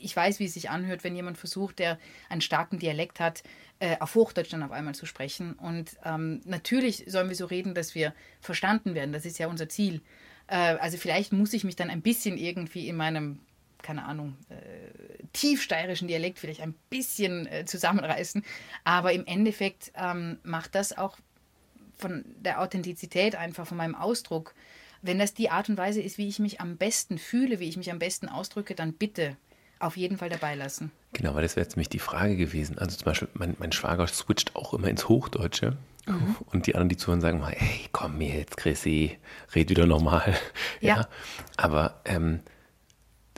ich weiß, wie es sich anhört, wenn jemand versucht, der einen starken Dialekt hat, äh, auf Hochdeutsch dann auf einmal zu sprechen. Und ähm, natürlich sollen wir so reden, dass wir verstanden werden. Das ist ja unser Ziel. Äh, also vielleicht muss ich mich dann ein bisschen irgendwie in meinem, keine Ahnung, äh, tiefsteirischen Dialekt vielleicht ein bisschen äh, zusammenreißen. Aber im Endeffekt ähm, macht das auch von der Authentizität einfach, von meinem Ausdruck, wenn das die Art und Weise ist, wie ich mich am besten fühle, wie ich mich am besten ausdrücke, dann bitte auf jeden Fall dabei lassen. Genau, weil das wäre jetzt nämlich die Frage gewesen. Also zum Beispiel, mein, mein Schwager switcht auch immer ins Hochdeutsche. Mhm. Und die anderen, die zuhören, sagen mal, hey, komm mir jetzt, Chrissy, red wieder normal. Ja. ja. Aber ähm,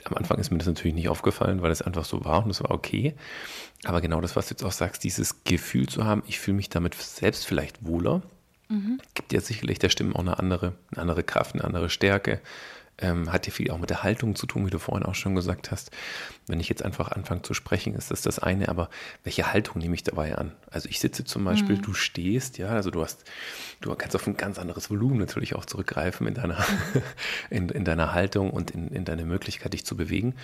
am Anfang ist mir das natürlich nicht aufgefallen, weil es einfach so war und es war okay. Aber genau das, was du jetzt auch sagst, dieses Gefühl zu haben, ich fühle mich damit selbst vielleicht wohler, mhm. gibt ja sicherlich der Stimme auch eine andere, eine andere Kraft, eine andere Stärke ähm, hat ja viel auch mit der Haltung zu tun, wie du vorhin auch schon gesagt hast. Wenn ich jetzt einfach anfange zu sprechen, ist das das eine, aber welche Haltung nehme ich dabei an? Also ich sitze zum Beispiel, mhm. du stehst, ja, also du hast, du kannst auf ein ganz anderes Volumen natürlich auch zurückgreifen in deiner, in, in deiner Haltung und in, in deine Möglichkeit, dich zu bewegen.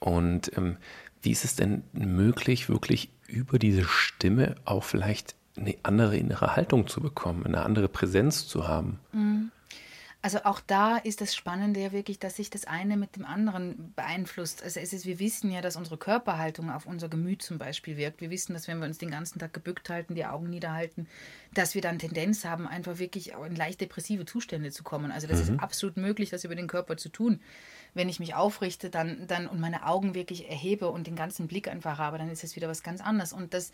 Und ähm, wie ist es denn möglich, wirklich über diese Stimme auch vielleicht eine andere innere Haltung zu bekommen, eine andere Präsenz zu haben? Mhm. Also auch da ist das Spannende ja wirklich, dass sich das eine mit dem anderen beeinflusst. Also es ist, wir wissen ja, dass unsere Körperhaltung auf unser Gemüt zum Beispiel wirkt. Wir wissen, dass wenn wir uns den ganzen Tag gebückt halten, die Augen niederhalten, dass wir dann Tendenz haben, einfach wirklich in leicht depressive Zustände zu kommen. Also das mhm. ist absolut möglich, das über den Körper zu tun. Wenn ich mich aufrichte dann, dann und meine Augen wirklich erhebe und den ganzen Blick einfach habe, dann ist es wieder was ganz anderes. Und das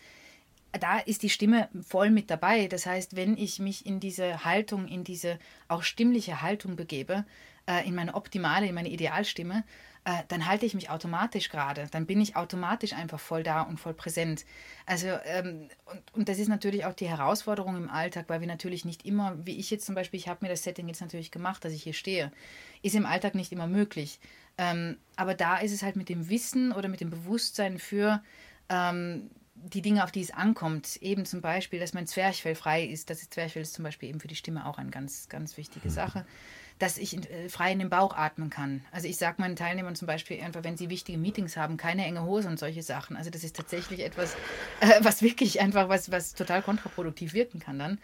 da ist die Stimme voll mit dabei. Das heißt, wenn ich mich in diese Haltung, in diese auch stimmliche Haltung begebe, äh, in meine optimale, in meine Idealstimme, äh, dann halte ich mich automatisch gerade. Dann bin ich automatisch einfach voll da und voll präsent. Also, ähm, und, das ist natürlich auch die Herausforderung im Alltag, weil wir natürlich nicht immer, wie ich jetzt zum Beispiel, ich habe mir das Setting jetzt natürlich gemacht, dass ich hier stehe, ist im Alltag nicht immer möglich. Ähm, aber da ist es halt mit dem Wissen oder mit dem Bewusstsein für, ähm, die Dinge, auf die es ankommt, eben zum Beispiel, dass mein Zwerchfell frei ist, das Zwerchfell ist zum Beispiel eben für die Stimme auch eine ganz, ganz wichtige mhm. Sache, dass ich äh, frei in den Bauch atmen kann. Also ich sage meinen Teilnehmern zum Beispiel einfach, wenn sie wichtige Meetings haben, keine enge Hose und solche Sachen. Also das ist tatsächlich etwas, äh, was wirklich einfach, was, was total kontraproduktiv wirken kann dann.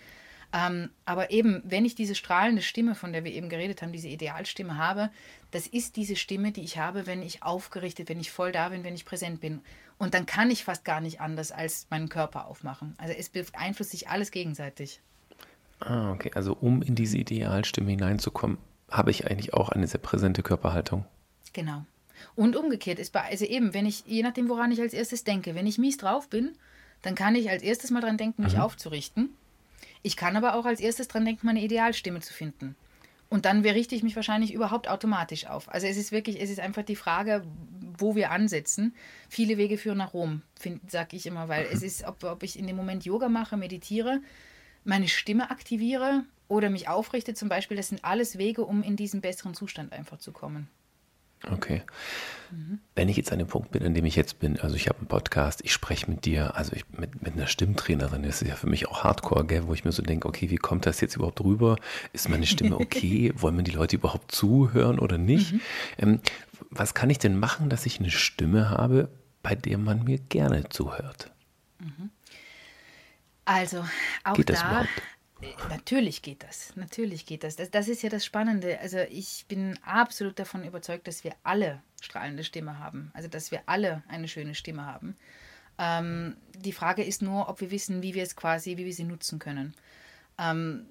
Ähm, aber eben, wenn ich diese strahlende Stimme, von der wir eben geredet haben, diese Idealstimme habe, das ist diese Stimme, die ich habe, wenn ich aufgerichtet, wenn ich voll da bin, wenn ich präsent bin. Und dann kann ich fast gar nicht anders als meinen Körper aufmachen. Also es beeinflusst sich alles gegenseitig. Ah, okay. Also um in diese Idealstimme hineinzukommen, habe ich eigentlich auch eine sehr präsente Körperhaltung. Genau. Und umgekehrt ist bei, also eben, wenn ich, je nachdem, woran ich als erstes denke, wenn ich mies drauf bin, dann kann ich als erstes mal dran denken, mich mhm. aufzurichten. Ich kann aber auch als erstes dran denken, meine Idealstimme zu finden. Und dann richte ich mich wahrscheinlich überhaupt automatisch auf. Also es ist wirklich, es ist einfach die Frage, wo wir ansetzen. Viele Wege führen nach Rom, sage ich immer, weil es ist, ob, ob ich in dem Moment Yoga mache, meditiere, meine Stimme aktiviere oder mich aufrichte zum Beispiel, das sind alles Wege, um in diesen besseren Zustand einfach zu kommen. Okay. Mhm. Wenn ich jetzt an dem Punkt bin, an dem ich jetzt bin, also ich habe einen Podcast, ich spreche mit dir, also ich, mit, mit einer Stimmtrainerin, das ist ja für mich auch Hardcore, gell, wo ich mir so denke, okay, wie kommt das jetzt überhaupt rüber? Ist meine Stimme okay? Wollen mir die Leute überhaupt zuhören oder nicht? Mhm. Ähm, was kann ich denn machen, dass ich eine Stimme habe, bei der man mir gerne zuhört? Mhm. Also, auch Geht das da, überhaupt? Natürlich geht das, natürlich geht das. das. Das ist ja das Spannende. Also ich bin absolut davon überzeugt, dass wir alle strahlende Stimme haben. Also dass wir alle eine schöne Stimme haben. Ähm, die Frage ist nur, ob wir wissen, wie wir es quasi, wie wir sie nutzen können. Ähm,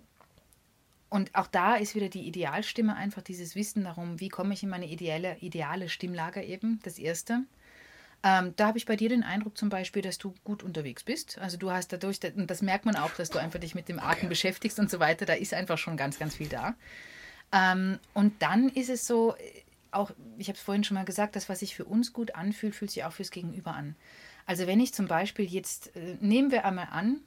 und auch da ist wieder die Idealstimme einfach dieses Wissen darum, wie komme ich in meine ideale, ideale Stimmlage eben, das Erste. Ähm, da habe ich bei dir den Eindruck zum Beispiel, dass du gut unterwegs bist. Also du hast dadurch, und das merkt man auch, dass du einfach dich mit dem Atem okay. beschäftigst und so weiter, da ist einfach schon ganz, ganz viel da. Ähm, und dann ist es so, auch, ich habe es vorhin schon mal gesagt, das, was sich für uns gut anfühlt, fühlt sich auch fürs Gegenüber an. Also wenn ich zum Beispiel jetzt, äh, nehmen wir einmal an,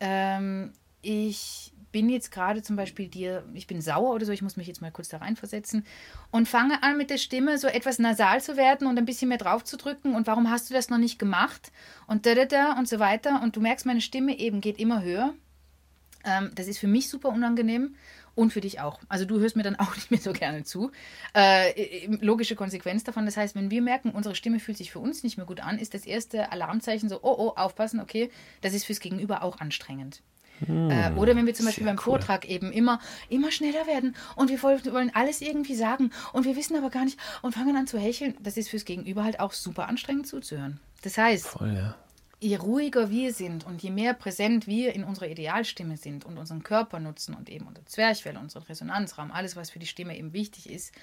ähm, ich bin jetzt gerade zum Beispiel dir, ich bin sauer oder so, ich muss mich jetzt mal kurz da reinversetzen und fange an mit der Stimme so etwas nasal zu werden und ein bisschen mehr drauf zu drücken und warum hast du das noch nicht gemacht und da, da, da und so weiter und du merkst, meine Stimme eben geht immer höher. Ähm, das ist für mich super unangenehm und für dich auch. Also du hörst mir dann auch nicht mehr so gerne zu. Äh, logische Konsequenz davon. Das heißt, wenn wir merken, unsere Stimme fühlt sich für uns nicht mehr gut an, ist das erste Alarmzeichen so, oh, oh, aufpassen, okay, das ist fürs Gegenüber auch anstrengend. Hm, oder wenn wir zum Beispiel beim cool. Vortrag eben immer, immer schneller werden und wir wollen alles irgendwie sagen und wir wissen aber gar nicht und fangen an zu hecheln, das ist fürs Gegenüber halt auch super anstrengend zuzuhören. Das heißt, Voll, ja. je ruhiger wir sind und je mehr präsent wir in unserer Idealstimme sind und unseren Körper nutzen und eben unser Zwerchfell, unseren Resonanzraum, alles, was für die Stimme eben wichtig ist,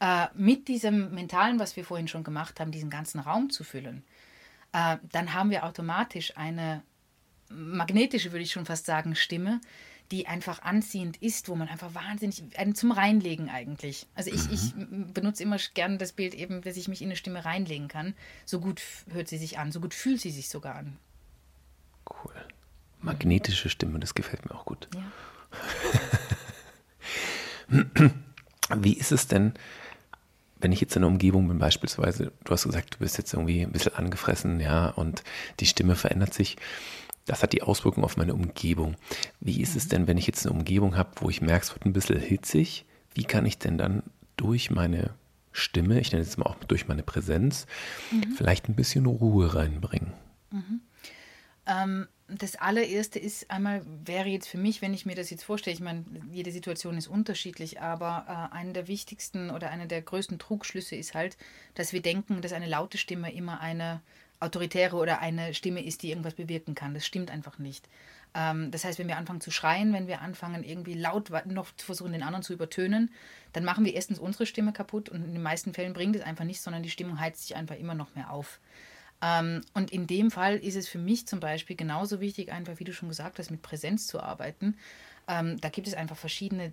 äh, mit diesem Mentalen, was wir vorhin schon gemacht haben, diesen ganzen Raum zu füllen, äh, dann haben wir automatisch eine magnetische, würde ich schon fast sagen, Stimme, die einfach anziehend ist, wo man einfach wahnsinnig, einen zum Reinlegen eigentlich. Also ich, mhm. ich benutze immer gerne das Bild eben, dass ich mich in eine Stimme reinlegen kann. So gut hört sie sich an, so gut fühlt sie sich sogar an. Cool. Magnetische Stimme, das gefällt mir auch gut. Ja. Wie ist es denn, wenn ich jetzt in der Umgebung bin, beispielsweise, du hast gesagt, du bist jetzt irgendwie ein bisschen angefressen, ja, und die Stimme verändert sich das hat die Auswirkung auf meine Umgebung. Wie ist es denn, wenn ich jetzt eine Umgebung habe, wo ich merke, es wird ein bisschen hitzig? Wie kann ich denn dann durch meine Stimme, ich nenne es mal auch durch meine Präsenz, mhm. vielleicht ein bisschen Ruhe reinbringen? Mhm. Ähm, das allererste ist einmal, wäre jetzt für mich, wenn ich mir das jetzt vorstelle, ich meine, jede Situation ist unterschiedlich, aber äh, einer der wichtigsten oder einer der größten Trugschlüsse ist halt, dass wir denken, dass eine laute Stimme immer eine autoritäre oder eine Stimme ist, die irgendwas bewirken kann. Das stimmt einfach nicht. Ähm, das heißt, wenn wir anfangen zu schreien, wenn wir anfangen irgendwie laut noch zu versuchen, den anderen zu übertönen, dann machen wir erstens unsere Stimme kaputt und in den meisten Fällen bringt es einfach nichts, sondern die Stimmung heizt sich einfach immer noch mehr auf. Ähm, und in dem Fall ist es für mich zum Beispiel genauso wichtig, einfach, wie du schon gesagt hast, mit Präsenz zu arbeiten. Ähm, da gibt es einfach verschiedene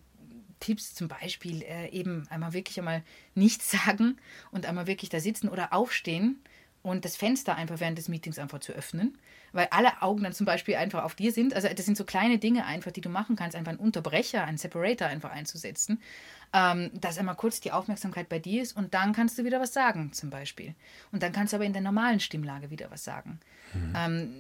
Tipps, zum Beispiel äh, eben einmal wirklich einmal nichts sagen und einmal wirklich da sitzen oder aufstehen und das Fenster einfach während des Meetings einfach zu öffnen, weil alle Augen dann zum Beispiel einfach auf dir sind. Also das sind so kleine Dinge einfach, die du machen kannst, einfach einen Unterbrecher, einen Separator einfach einzusetzen, ähm, dass einmal kurz die Aufmerksamkeit bei dir ist und dann kannst du wieder was sagen zum Beispiel. Und dann kannst du aber in der normalen Stimmlage wieder was sagen. Mhm. Ähm,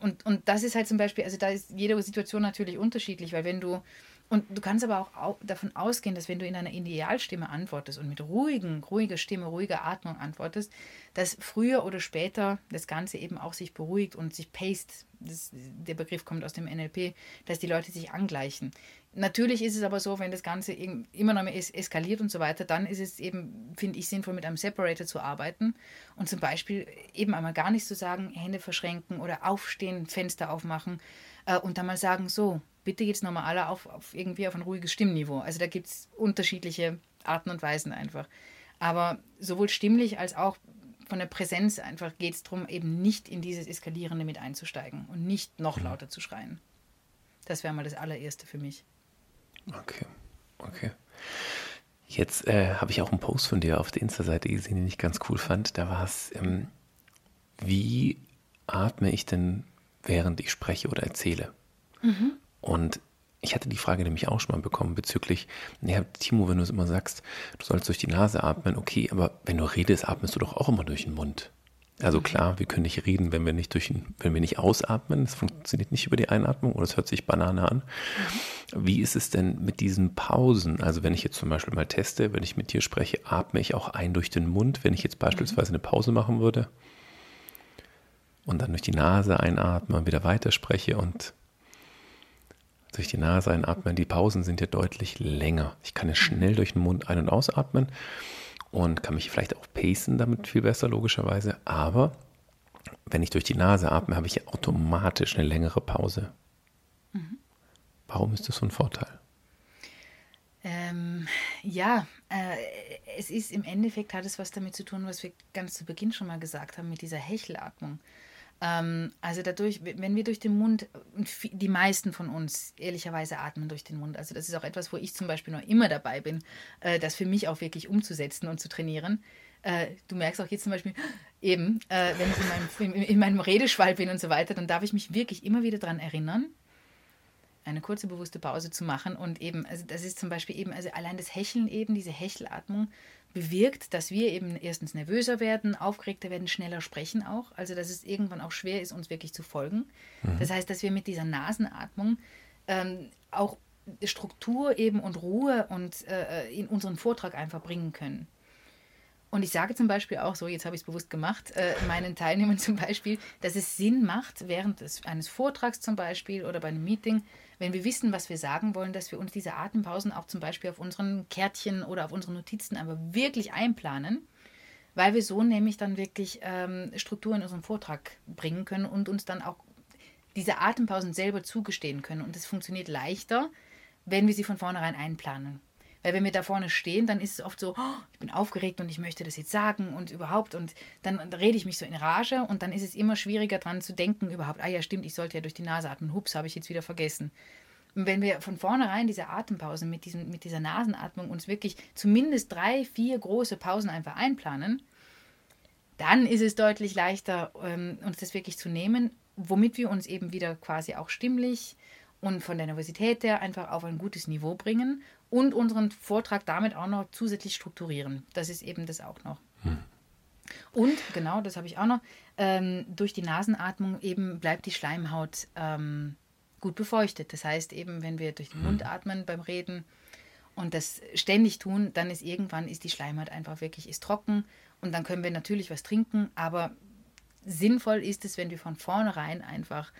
und, und das ist halt zum Beispiel, also da ist jede Situation natürlich unterschiedlich, weil wenn du und du kannst aber auch davon ausgehen, dass wenn du in einer Idealstimme antwortest und mit ruhigen, ruhiger Stimme, ruhiger Atmung antwortest, dass früher oder später das Ganze eben auch sich beruhigt und sich paced. Das, der Begriff kommt aus dem NLP, dass die Leute sich angleichen. Natürlich ist es aber so, wenn das Ganze immer noch mehr eskaliert und so weiter, dann ist es eben, finde ich, sinnvoll, mit einem Separator zu arbeiten und zum Beispiel eben einmal gar nicht zu sagen, Hände verschränken oder aufstehen, Fenster aufmachen äh, und dann mal sagen, so, bitte jetzt nochmal alle auf, auf irgendwie auf ein ruhiges Stimmniveau. Also da gibt es unterschiedliche Arten und Weisen einfach. Aber sowohl stimmlich als auch von der Präsenz einfach geht es darum, eben nicht in dieses Eskalierende mit einzusteigen und nicht noch mhm. lauter zu schreien. Das wäre mal das allererste für mich. Okay, okay. Jetzt äh, habe ich auch einen Post von dir auf der Insta-Seite gesehen, den ich ganz cool fand. Da war es, ähm, wie atme ich denn, während ich spreche oder erzähle? Mhm. Und ich hatte die Frage nämlich auch schon mal bekommen bezüglich, naja, Timo, wenn du es immer sagst, du sollst durch die Nase atmen, okay, aber wenn du redest, atmest du doch auch immer durch den Mund. Also klar, wir können nicht reden, wenn wir nicht durch, wenn wir nicht ausatmen. Das funktioniert nicht über die Einatmung oder es hört sich Banane an. Wie ist es denn mit diesen Pausen? Also wenn ich jetzt zum Beispiel mal teste, wenn ich mit dir spreche, atme ich auch ein durch den Mund, wenn ich jetzt beispielsweise eine Pause machen würde und dann durch die Nase einatme und wieder weiterspreche und durch die Nase einatmen. Die Pausen sind ja deutlich länger. Ich kann ja schnell durch den Mund ein- und ausatmen und kann mich vielleicht auch pacen damit viel besser, logischerweise. Aber wenn ich durch die Nase atme, habe ich ja automatisch eine längere Pause. Mhm. Warum ist das so ein Vorteil? Ähm, ja, äh, es ist im Endeffekt hat es was damit zu tun, was wir ganz zu Beginn schon mal gesagt haben mit dieser Hechelatmung. Ähm, also dadurch, wenn wir durch den Mund, die meisten von uns ehrlicherweise atmen durch den Mund. Also das ist auch etwas, wo ich zum Beispiel noch immer dabei bin, äh, das für mich auch wirklich umzusetzen und zu trainieren. Äh, du merkst auch jetzt zum Beispiel, eben, äh, wenn ich in meinem, in, in meinem Redeschwall bin und so weiter, dann darf ich mich wirklich immer wieder daran erinnern, eine kurze bewusste Pause zu machen und eben, also das ist zum Beispiel eben, also allein das Hecheln eben, diese Hechelatmung bewirkt, dass wir eben erstens nervöser werden, aufgeregter werden, schneller sprechen auch, also dass es irgendwann auch schwer ist, uns wirklich zu folgen. Mhm. Das heißt, dass wir mit dieser Nasenatmung ähm, auch Struktur eben und Ruhe und äh, in unseren Vortrag einfach bringen können. Und ich sage zum Beispiel auch so, jetzt habe ich es bewusst gemacht, äh, meinen Teilnehmern zum Beispiel, dass es Sinn macht, während des, eines Vortrags zum Beispiel oder bei einem Meeting, wenn wir wissen, was wir sagen wollen, dass wir uns diese Atempausen auch zum Beispiel auf unseren Kärtchen oder auf unseren Notizen aber wirklich einplanen, weil wir so nämlich dann wirklich ähm, Struktur in unseren Vortrag bringen können und uns dann auch diese Atempausen selber zugestehen können. Und es funktioniert leichter, wenn wir sie von vornherein einplanen. Weil wenn wir da vorne stehen, dann ist es oft so, oh, ich bin aufgeregt und ich möchte das jetzt sagen und überhaupt und dann rede ich mich so in Rage und dann ist es immer schwieriger dran zu denken überhaupt, ah ja stimmt, ich sollte ja durch die Nase atmen, hups, habe ich jetzt wieder vergessen. Und wenn wir von vornherein diese Atempause mit, diesem, mit dieser Nasenatmung uns wirklich zumindest drei, vier große Pausen einfach einplanen, dann ist es deutlich leichter, ähm, uns das wirklich zu nehmen, womit wir uns eben wieder quasi auch stimmlich und von der Nervosität her einfach auf ein gutes Niveau bringen und unseren Vortrag damit auch noch zusätzlich strukturieren. Das ist eben das auch noch. Hm. Und genau, das habe ich auch noch, ähm, durch die Nasenatmung eben bleibt die Schleimhaut ähm, gut befeuchtet. Das heißt eben, wenn wir durch den Mund hm. atmen beim Reden und das ständig tun, dann ist irgendwann ist die Schleimhaut einfach wirklich ist trocken und dann können wir natürlich was trinken, aber sinnvoll ist es, wenn wir von vornherein einfach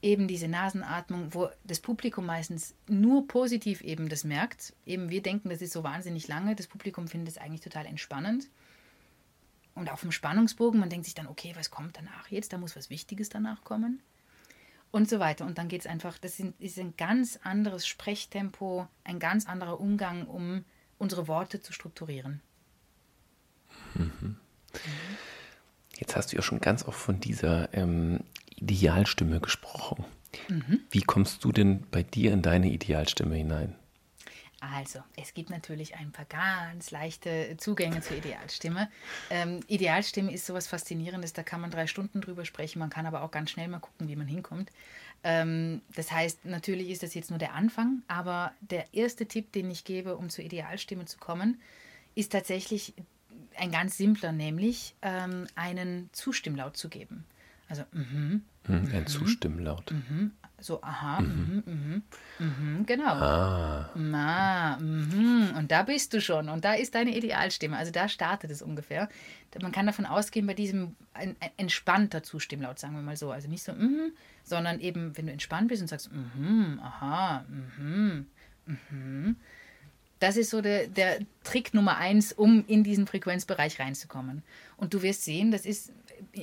eben diese Nasenatmung, wo das Publikum meistens nur positiv eben das merkt. Eben wir denken, das ist so wahnsinnig lange. Das Publikum findet es eigentlich total entspannend. Und auf dem Spannungsbogen, man denkt sich dann, okay, was kommt danach jetzt? Da muss was Wichtiges danach kommen. Und so weiter. Und dann geht es einfach, das ist ein ganz anderes Sprechtempo, ein ganz anderer Umgang, um unsere Worte zu strukturieren. Mhm. Jetzt hast du ja schon ganz oft von dieser ähm, Idealstimme gesprochen. Mhm. Wie kommst du denn bei dir in deine Idealstimme hinein? Also, es gibt natürlich ein paar ganz leichte Zugänge zur Idealstimme. Ähm, Idealstimme ist sowas Faszinierendes, da kann man drei Stunden drüber sprechen, man kann aber auch ganz schnell mal gucken, wie man hinkommt. Ähm, das heißt, natürlich ist das jetzt nur der Anfang, aber der erste Tipp, den ich gebe, um zur Idealstimme zu kommen, ist tatsächlich ein ganz simpler, nämlich ähm, einen Zustimmlaut zu geben. Also, mhm. Hm, ein mhm. Zustimmlaut. Mhm. So, aha, mhm. Mhm, mhm, genau. Ah. Na, mhm. Und da bist du schon. Und da ist deine Idealstimme. Also da startet es ungefähr. Man kann davon ausgehen, bei diesem ein, ein entspannter Zustimmlaut, sagen wir mal so. Also nicht so, mhm, sondern eben, wenn du entspannt bist und sagst, mhm, aha, mhm, mhm. Das ist so der, der Trick Nummer eins, um in diesen Frequenzbereich reinzukommen. Und du wirst sehen, das ist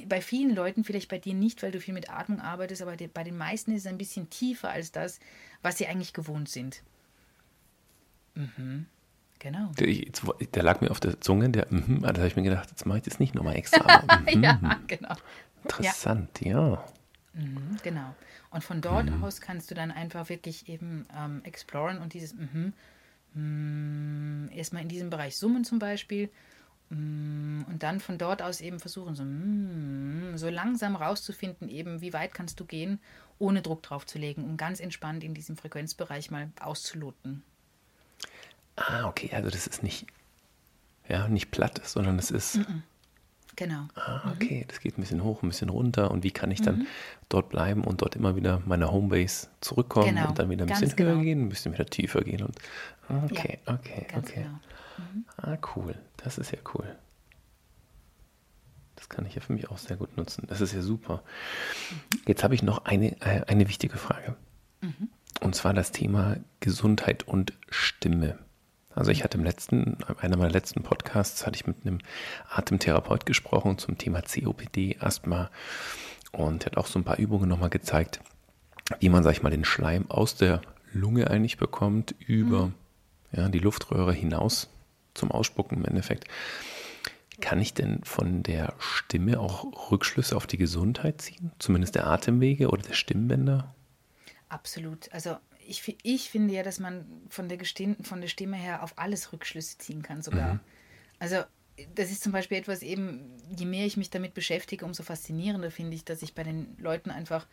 bei vielen Leuten, vielleicht bei dir nicht, weil du viel mit Atmung arbeitest, aber bei den meisten ist es ein bisschen tiefer als das, was sie eigentlich gewohnt sind. Mhm. Genau. Der, der, lag mir auf der Zunge, der, mhm, da habe ich mir gedacht, jetzt mache ich das nicht nochmal extra. Aber, mhm. ja, genau. Interessant, ja. ja. Mhm, genau. Und von dort mhm. aus kannst du dann einfach wirklich eben ähm, exploren und dieses mhm, mm, erstmal in diesem Bereich summen zum Beispiel Mm, und dann von dort aus eben versuchen, so, mm, so langsam rauszufinden, eben, wie weit kannst du gehen, ohne Druck drauf zu legen, um ganz entspannt in diesem Frequenzbereich mal auszuloten. Ah, okay, also das ist nicht, ja, nicht platt, sondern es ist. Mm -mm. Genau. Ah, okay, mhm. das geht ein bisschen hoch, ein bisschen runter. Und wie kann ich dann mhm. dort bleiben und dort immer wieder meine Homebase zurückkommen genau. und dann wieder ein bisschen höher genau. gehen, ein bisschen wieder tiefer gehen. Und, okay, ja, okay, okay. Genau. Mhm. Ah, cool. Das ist ja cool. Das kann ich ja für mich auch sehr gut nutzen. Das ist ja super. Mhm. Jetzt habe ich noch eine, äh, eine wichtige Frage. Mhm. und zwar das Thema Gesundheit und Stimme. Also ich hatte im letzten, einer meiner letzten Podcasts, hatte ich mit einem Atemtherapeut gesprochen zum Thema COPD, Asthma und hat auch so ein paar Übungen nochmal gezeigt, wie man, sag ich mal, den Schleim aus der Lunge eigentlich bekommt, über mhm. ja, die Luftröhre hinaus zum Ausspucken im Endeffekt. Kann ich denn von der Stimme auch Rückschlüsse auf die Gesundheit ziehen? Zumindest der Atemwege oder der Stimmbänder? Absolut. Also ich, ich finde ja, dass man von der, von der Stimme her auf alles Rückschlüsse ziehen kann sogar. Mhm. Also das ist zum Beispiel etwas eben, je mehr ich mich damit beschäftige, umso faszinierender finde ich, dass ich bei den Leuten einfach,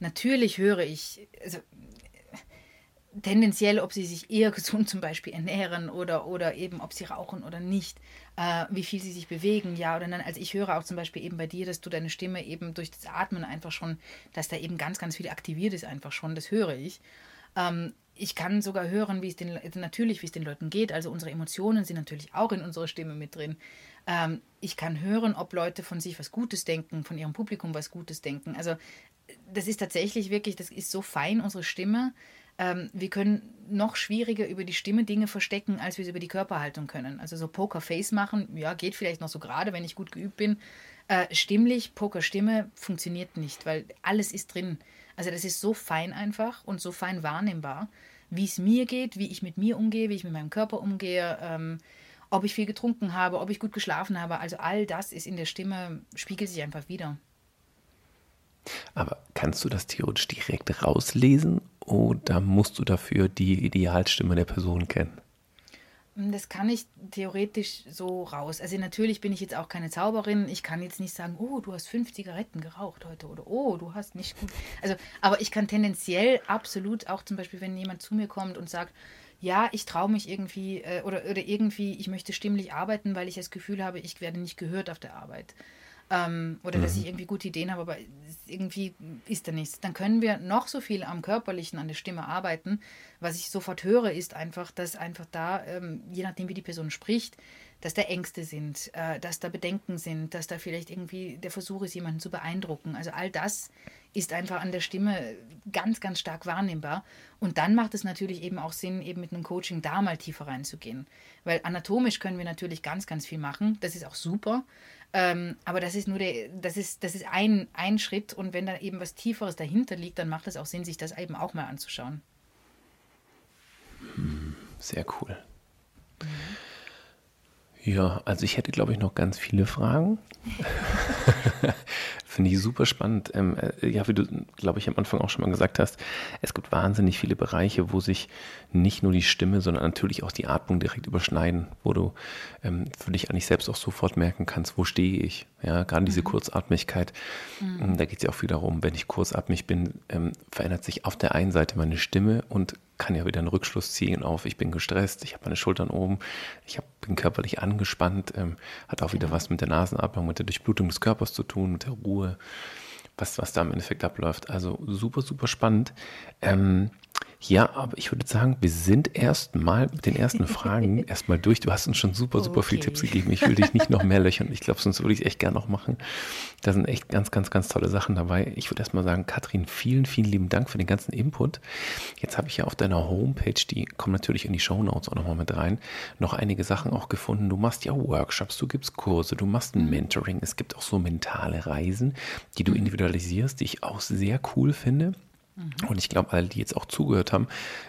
natürlich höre ich, also tendenziell, ob sie sich eher gesund zum Beispiel ernähren oder, oder eben, ob sie rauchen oder nicht, äh, wie viel sie sich bewegen, ja oder nein. Also ich höre auch zum Beispiel eben bei dir, dass du deine Stimme eben durch das Atmen einfach schon, dass da eben ganz, ganz viel aktiviert ist einfach schon, das höre ich. Ähm, ich kann sogar hören, wie es den, natürlich, wie es den Leuten geht. Also unsere Emotionen sind natürlich auch in unserer Stimme mit drin. Ähm, ich kann hören, ob Leute von sich was Gutes denken, von ihrem Publikum was Gutes denken. Also das ist tatsächlich wirklich, das ist so fein, unsere Stimme. Ähm, wir können noch schwieriger über die Stimme Dinge verstecken, als wir es über die Körperhaltung können. Also so Pokerface machen, ja, geht vielleicht noch so gerade, wenn ich gut geübt bin. Äh, stimmlich, Pokerstimme funktioniert nicht, weil alles ist drin. Also das ist so fein einfach und so fein wahrnehmbar, wie es mir geht, wie ich mit mir umgehe, wie ich mit meinem Körper umgehe, ähm, ob ich viel getrunken habe, ob ich gut geschlafen habe. Also all das ist in der Stimme, spiegelt sich einfach wieder. Aber kannst du das theoretisch direkt rauslesen oder musst du dafür die Idealstimme der Person kennen? Das kann ich theoretisch so raus. Also natürlich bin ich jetzt auch keine Zauberin. Ich kann jetzt nicht sagen, oh, du hast fünf Zigaretten geraucht heute oder oh, du hast nicht gut. Also, aber ich kann tendenziell absolut auch zum Beispiel, wenn jemand zu mir kommt und sagt, ja, ich traue mich irgendwie äh, oder, oder irgendwie, ich möchte stimmlich arbeiten, weil ich das Gefühl habe, ich werde nicht gehört auf der Arbeit ähm, oder mhm. dass ich irgendwie gute Ideen habe, aber irgendwie ist da nichts. Dann können wir noch so viel am Körperlichen, an der Stimme arbeiten. Was ich sofort höre, ist einfach, dass einfach da, ähm, je nachdem wie die Person spricht, dass da Ängste sind, äh, dass da Bedenken sind, dass da vielleicht irgendwie der Versuch ist, jemanden zu beeindrucken. Also all das ist einfach an der Stimme ganz, ganz stark wahrnehmbar. Und dann macht es natürlich eben auch Sinn, eben mit einem Coaching da mal tiefer reinzugehen. Weil anatomisch können wir natürlich ganz, ganz viel machen. Das ist auch super. Ähm, aber das ist nur der, das ist, das ist ein, ein Schritt und wenn da eben was Tieferes dahinter liegt, dann macht es auch Sinn, sich das eben auch mal anzuschauen. Hm, sehr cool. Mhm. Ja, also ich hätte, glaube ich, noch ganz viele Fragen. Finde ich super spannend. Ähm, äh, ja, wie du, glaube ich, am Anfang auch schon mal gesagt hast, es gibt wahnsinnig viele Bereiche, wo sich nicht nur die Stimme, sondern natürlich auch die Atmung direkt überschneiden, wo du ähm, für dich eigentlich selbst auch sofort merken kannst, wo stehe ich. Ja, gerade diese mhm. Kurzatmigkeit, mhm. Da geht es ja auch viel darum, wenn ich kurzatmig bin, ähm, verändert sich auf der einen Seite meine Stimme und kann ja wieder einen Rückschluss ziehen auf, ich bin gestresst, ich habe meine Schultern oben, ich hab, bin körperlich angespannt, ähm, hat auch wieder was mit der Nasenatmung, mit der Durchblutung des Körpers zu tun, mit der Ruhe, was, was da im Endeffekt abläuft. Also super, super spannend. Ähm, ja, aber ich würde sagen, wir sind erstmal mit den ersten Fragen erstmal durch. Du hast uns schon super, super okay. viele Tipps gegeben. Ich will dich nicht noch mehr löchern. Ich glaube, sonst würde ich es echt gerne noch machen. Da sind echt ganz, ganz, ganz tolle Sachen dabei. Ich würde erstmal sagen, Katrin, vielen, vielen lieben Dank für den ganzen Input. Jetzt habe ich ja auf deiner Homepage, die kommen natürlich in die Show Notes auch nochmal mit rein, noch einige Sachen auch gefunden. Du machst ja Workshops, du gibst Kurse, du machst ein Mentoring. Es gibt auch so mentale Reisen, die du individualisierst, die ich auch sehr cool finde. Und ich glaube, alle, die jetzt auch zugehört haben,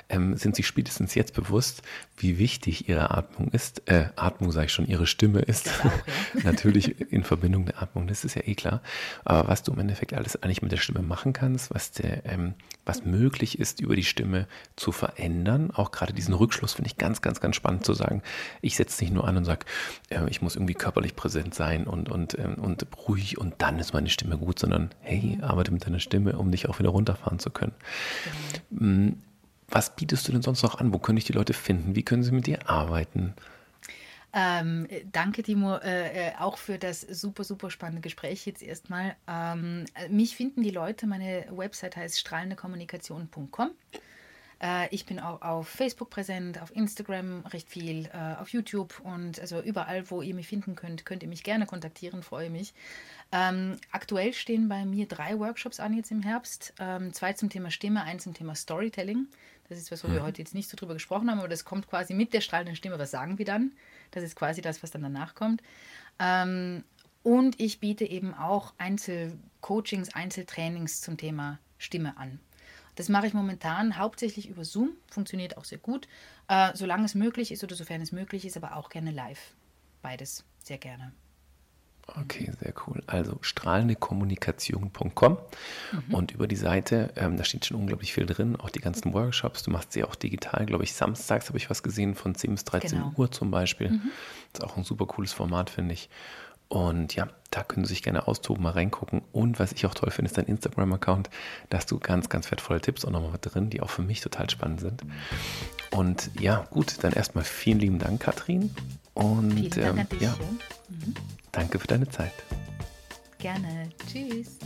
ähm, sind sich spätestens jetzt bewusst, wie wichtig ihre Atmung ist. Äh, Atmung sage ich schon, ihre Stimme ist. Auch, ja. Natürlich in Verbindung der Atmung, das ist ja eh klar. Aber was du im Endeffekt alles eigentlich mit der Stimme machen kannst, was, der, ähm, was möglich ist, über die Stimme zu verändern, auch gerade diesen Rückschluss finde ich ganz, ganz, ganz spannend zu sagen. Ich setze nicht nur an und sage, äh, ich muss irgendwie körperlich präsent sein und, und, ähm, und ruhig und dann ist meine Stimme gut, sondern hey, arbeite mit deiner Stimme, um dich auch wieder runterfahren zu können. Genau. Was bietest du denn sonst noch an? Wo können dich die Leute finden? Wie können sie mit dir arbeiten? Ähm, danke, Timo, äh, äh, auch für das super, super spannende Gespräch jetzt erstmal. Ähm, mich finden die Leute, meine Website heißt strahlendekommunikation.com. Äh, ich bin auch auf Facebook präsent, auf Instagram recht viel, äh, auf YouTube und also überall, wo ihr mich finden könnt, könnt ihr mich gerne kontaktieren, freue mich. Ähm, aktuell stehen bei mir drei Workshops an jetzt im Herbst. Ähm, zwei zum Thema Stimme, eins zum Thema Storytelling. Das ist was, wo mhm. wir heute jetzt nicht so drüber gesprochen haben, aber das kommt quasi mit der strahlenden Stimme. Was sagen wir dann? Das ist quasi das, was dann danach kommt. Ähm, und ich biete eben auch Einzelcoachings, Einzeltrainings zum Thema Stimme an. Das mache ich momentan hauptsächlich über Zoom, funktioniert auch sehr gut, äh, solange es möglich ist oder sofern es möglich ist, aber auch gerne live. Beides sehr gerne. Okay, sehr cool. Also strahlendekommunikation.com mhm. und über die Seite, ähm, da steht schon unglaublich viel drin, auch die ganzen Workshops. Du machst sie auch digital, glaube ich. Samstags habe ich was gesehen, von 10 bis 13 genau. Uhr zum Beispiel. Mhm. Das ist auch ein super cooles Format, finde ich. Und ja, da können Sie sich gerne austoben, mal reingucken. Und was ich auch toll finde, ist dein Instagram-Account. Da hast du ganz, ganz wertvolle Tipps auch nochmal drin, die auch für mich total spannend sind. Und ja, gut, dann erstmal vielen lieben Dank, Katrin. Und vielen Dank ähm, ja, mhm. danke für deine Zeit. Gerne. Tschüss.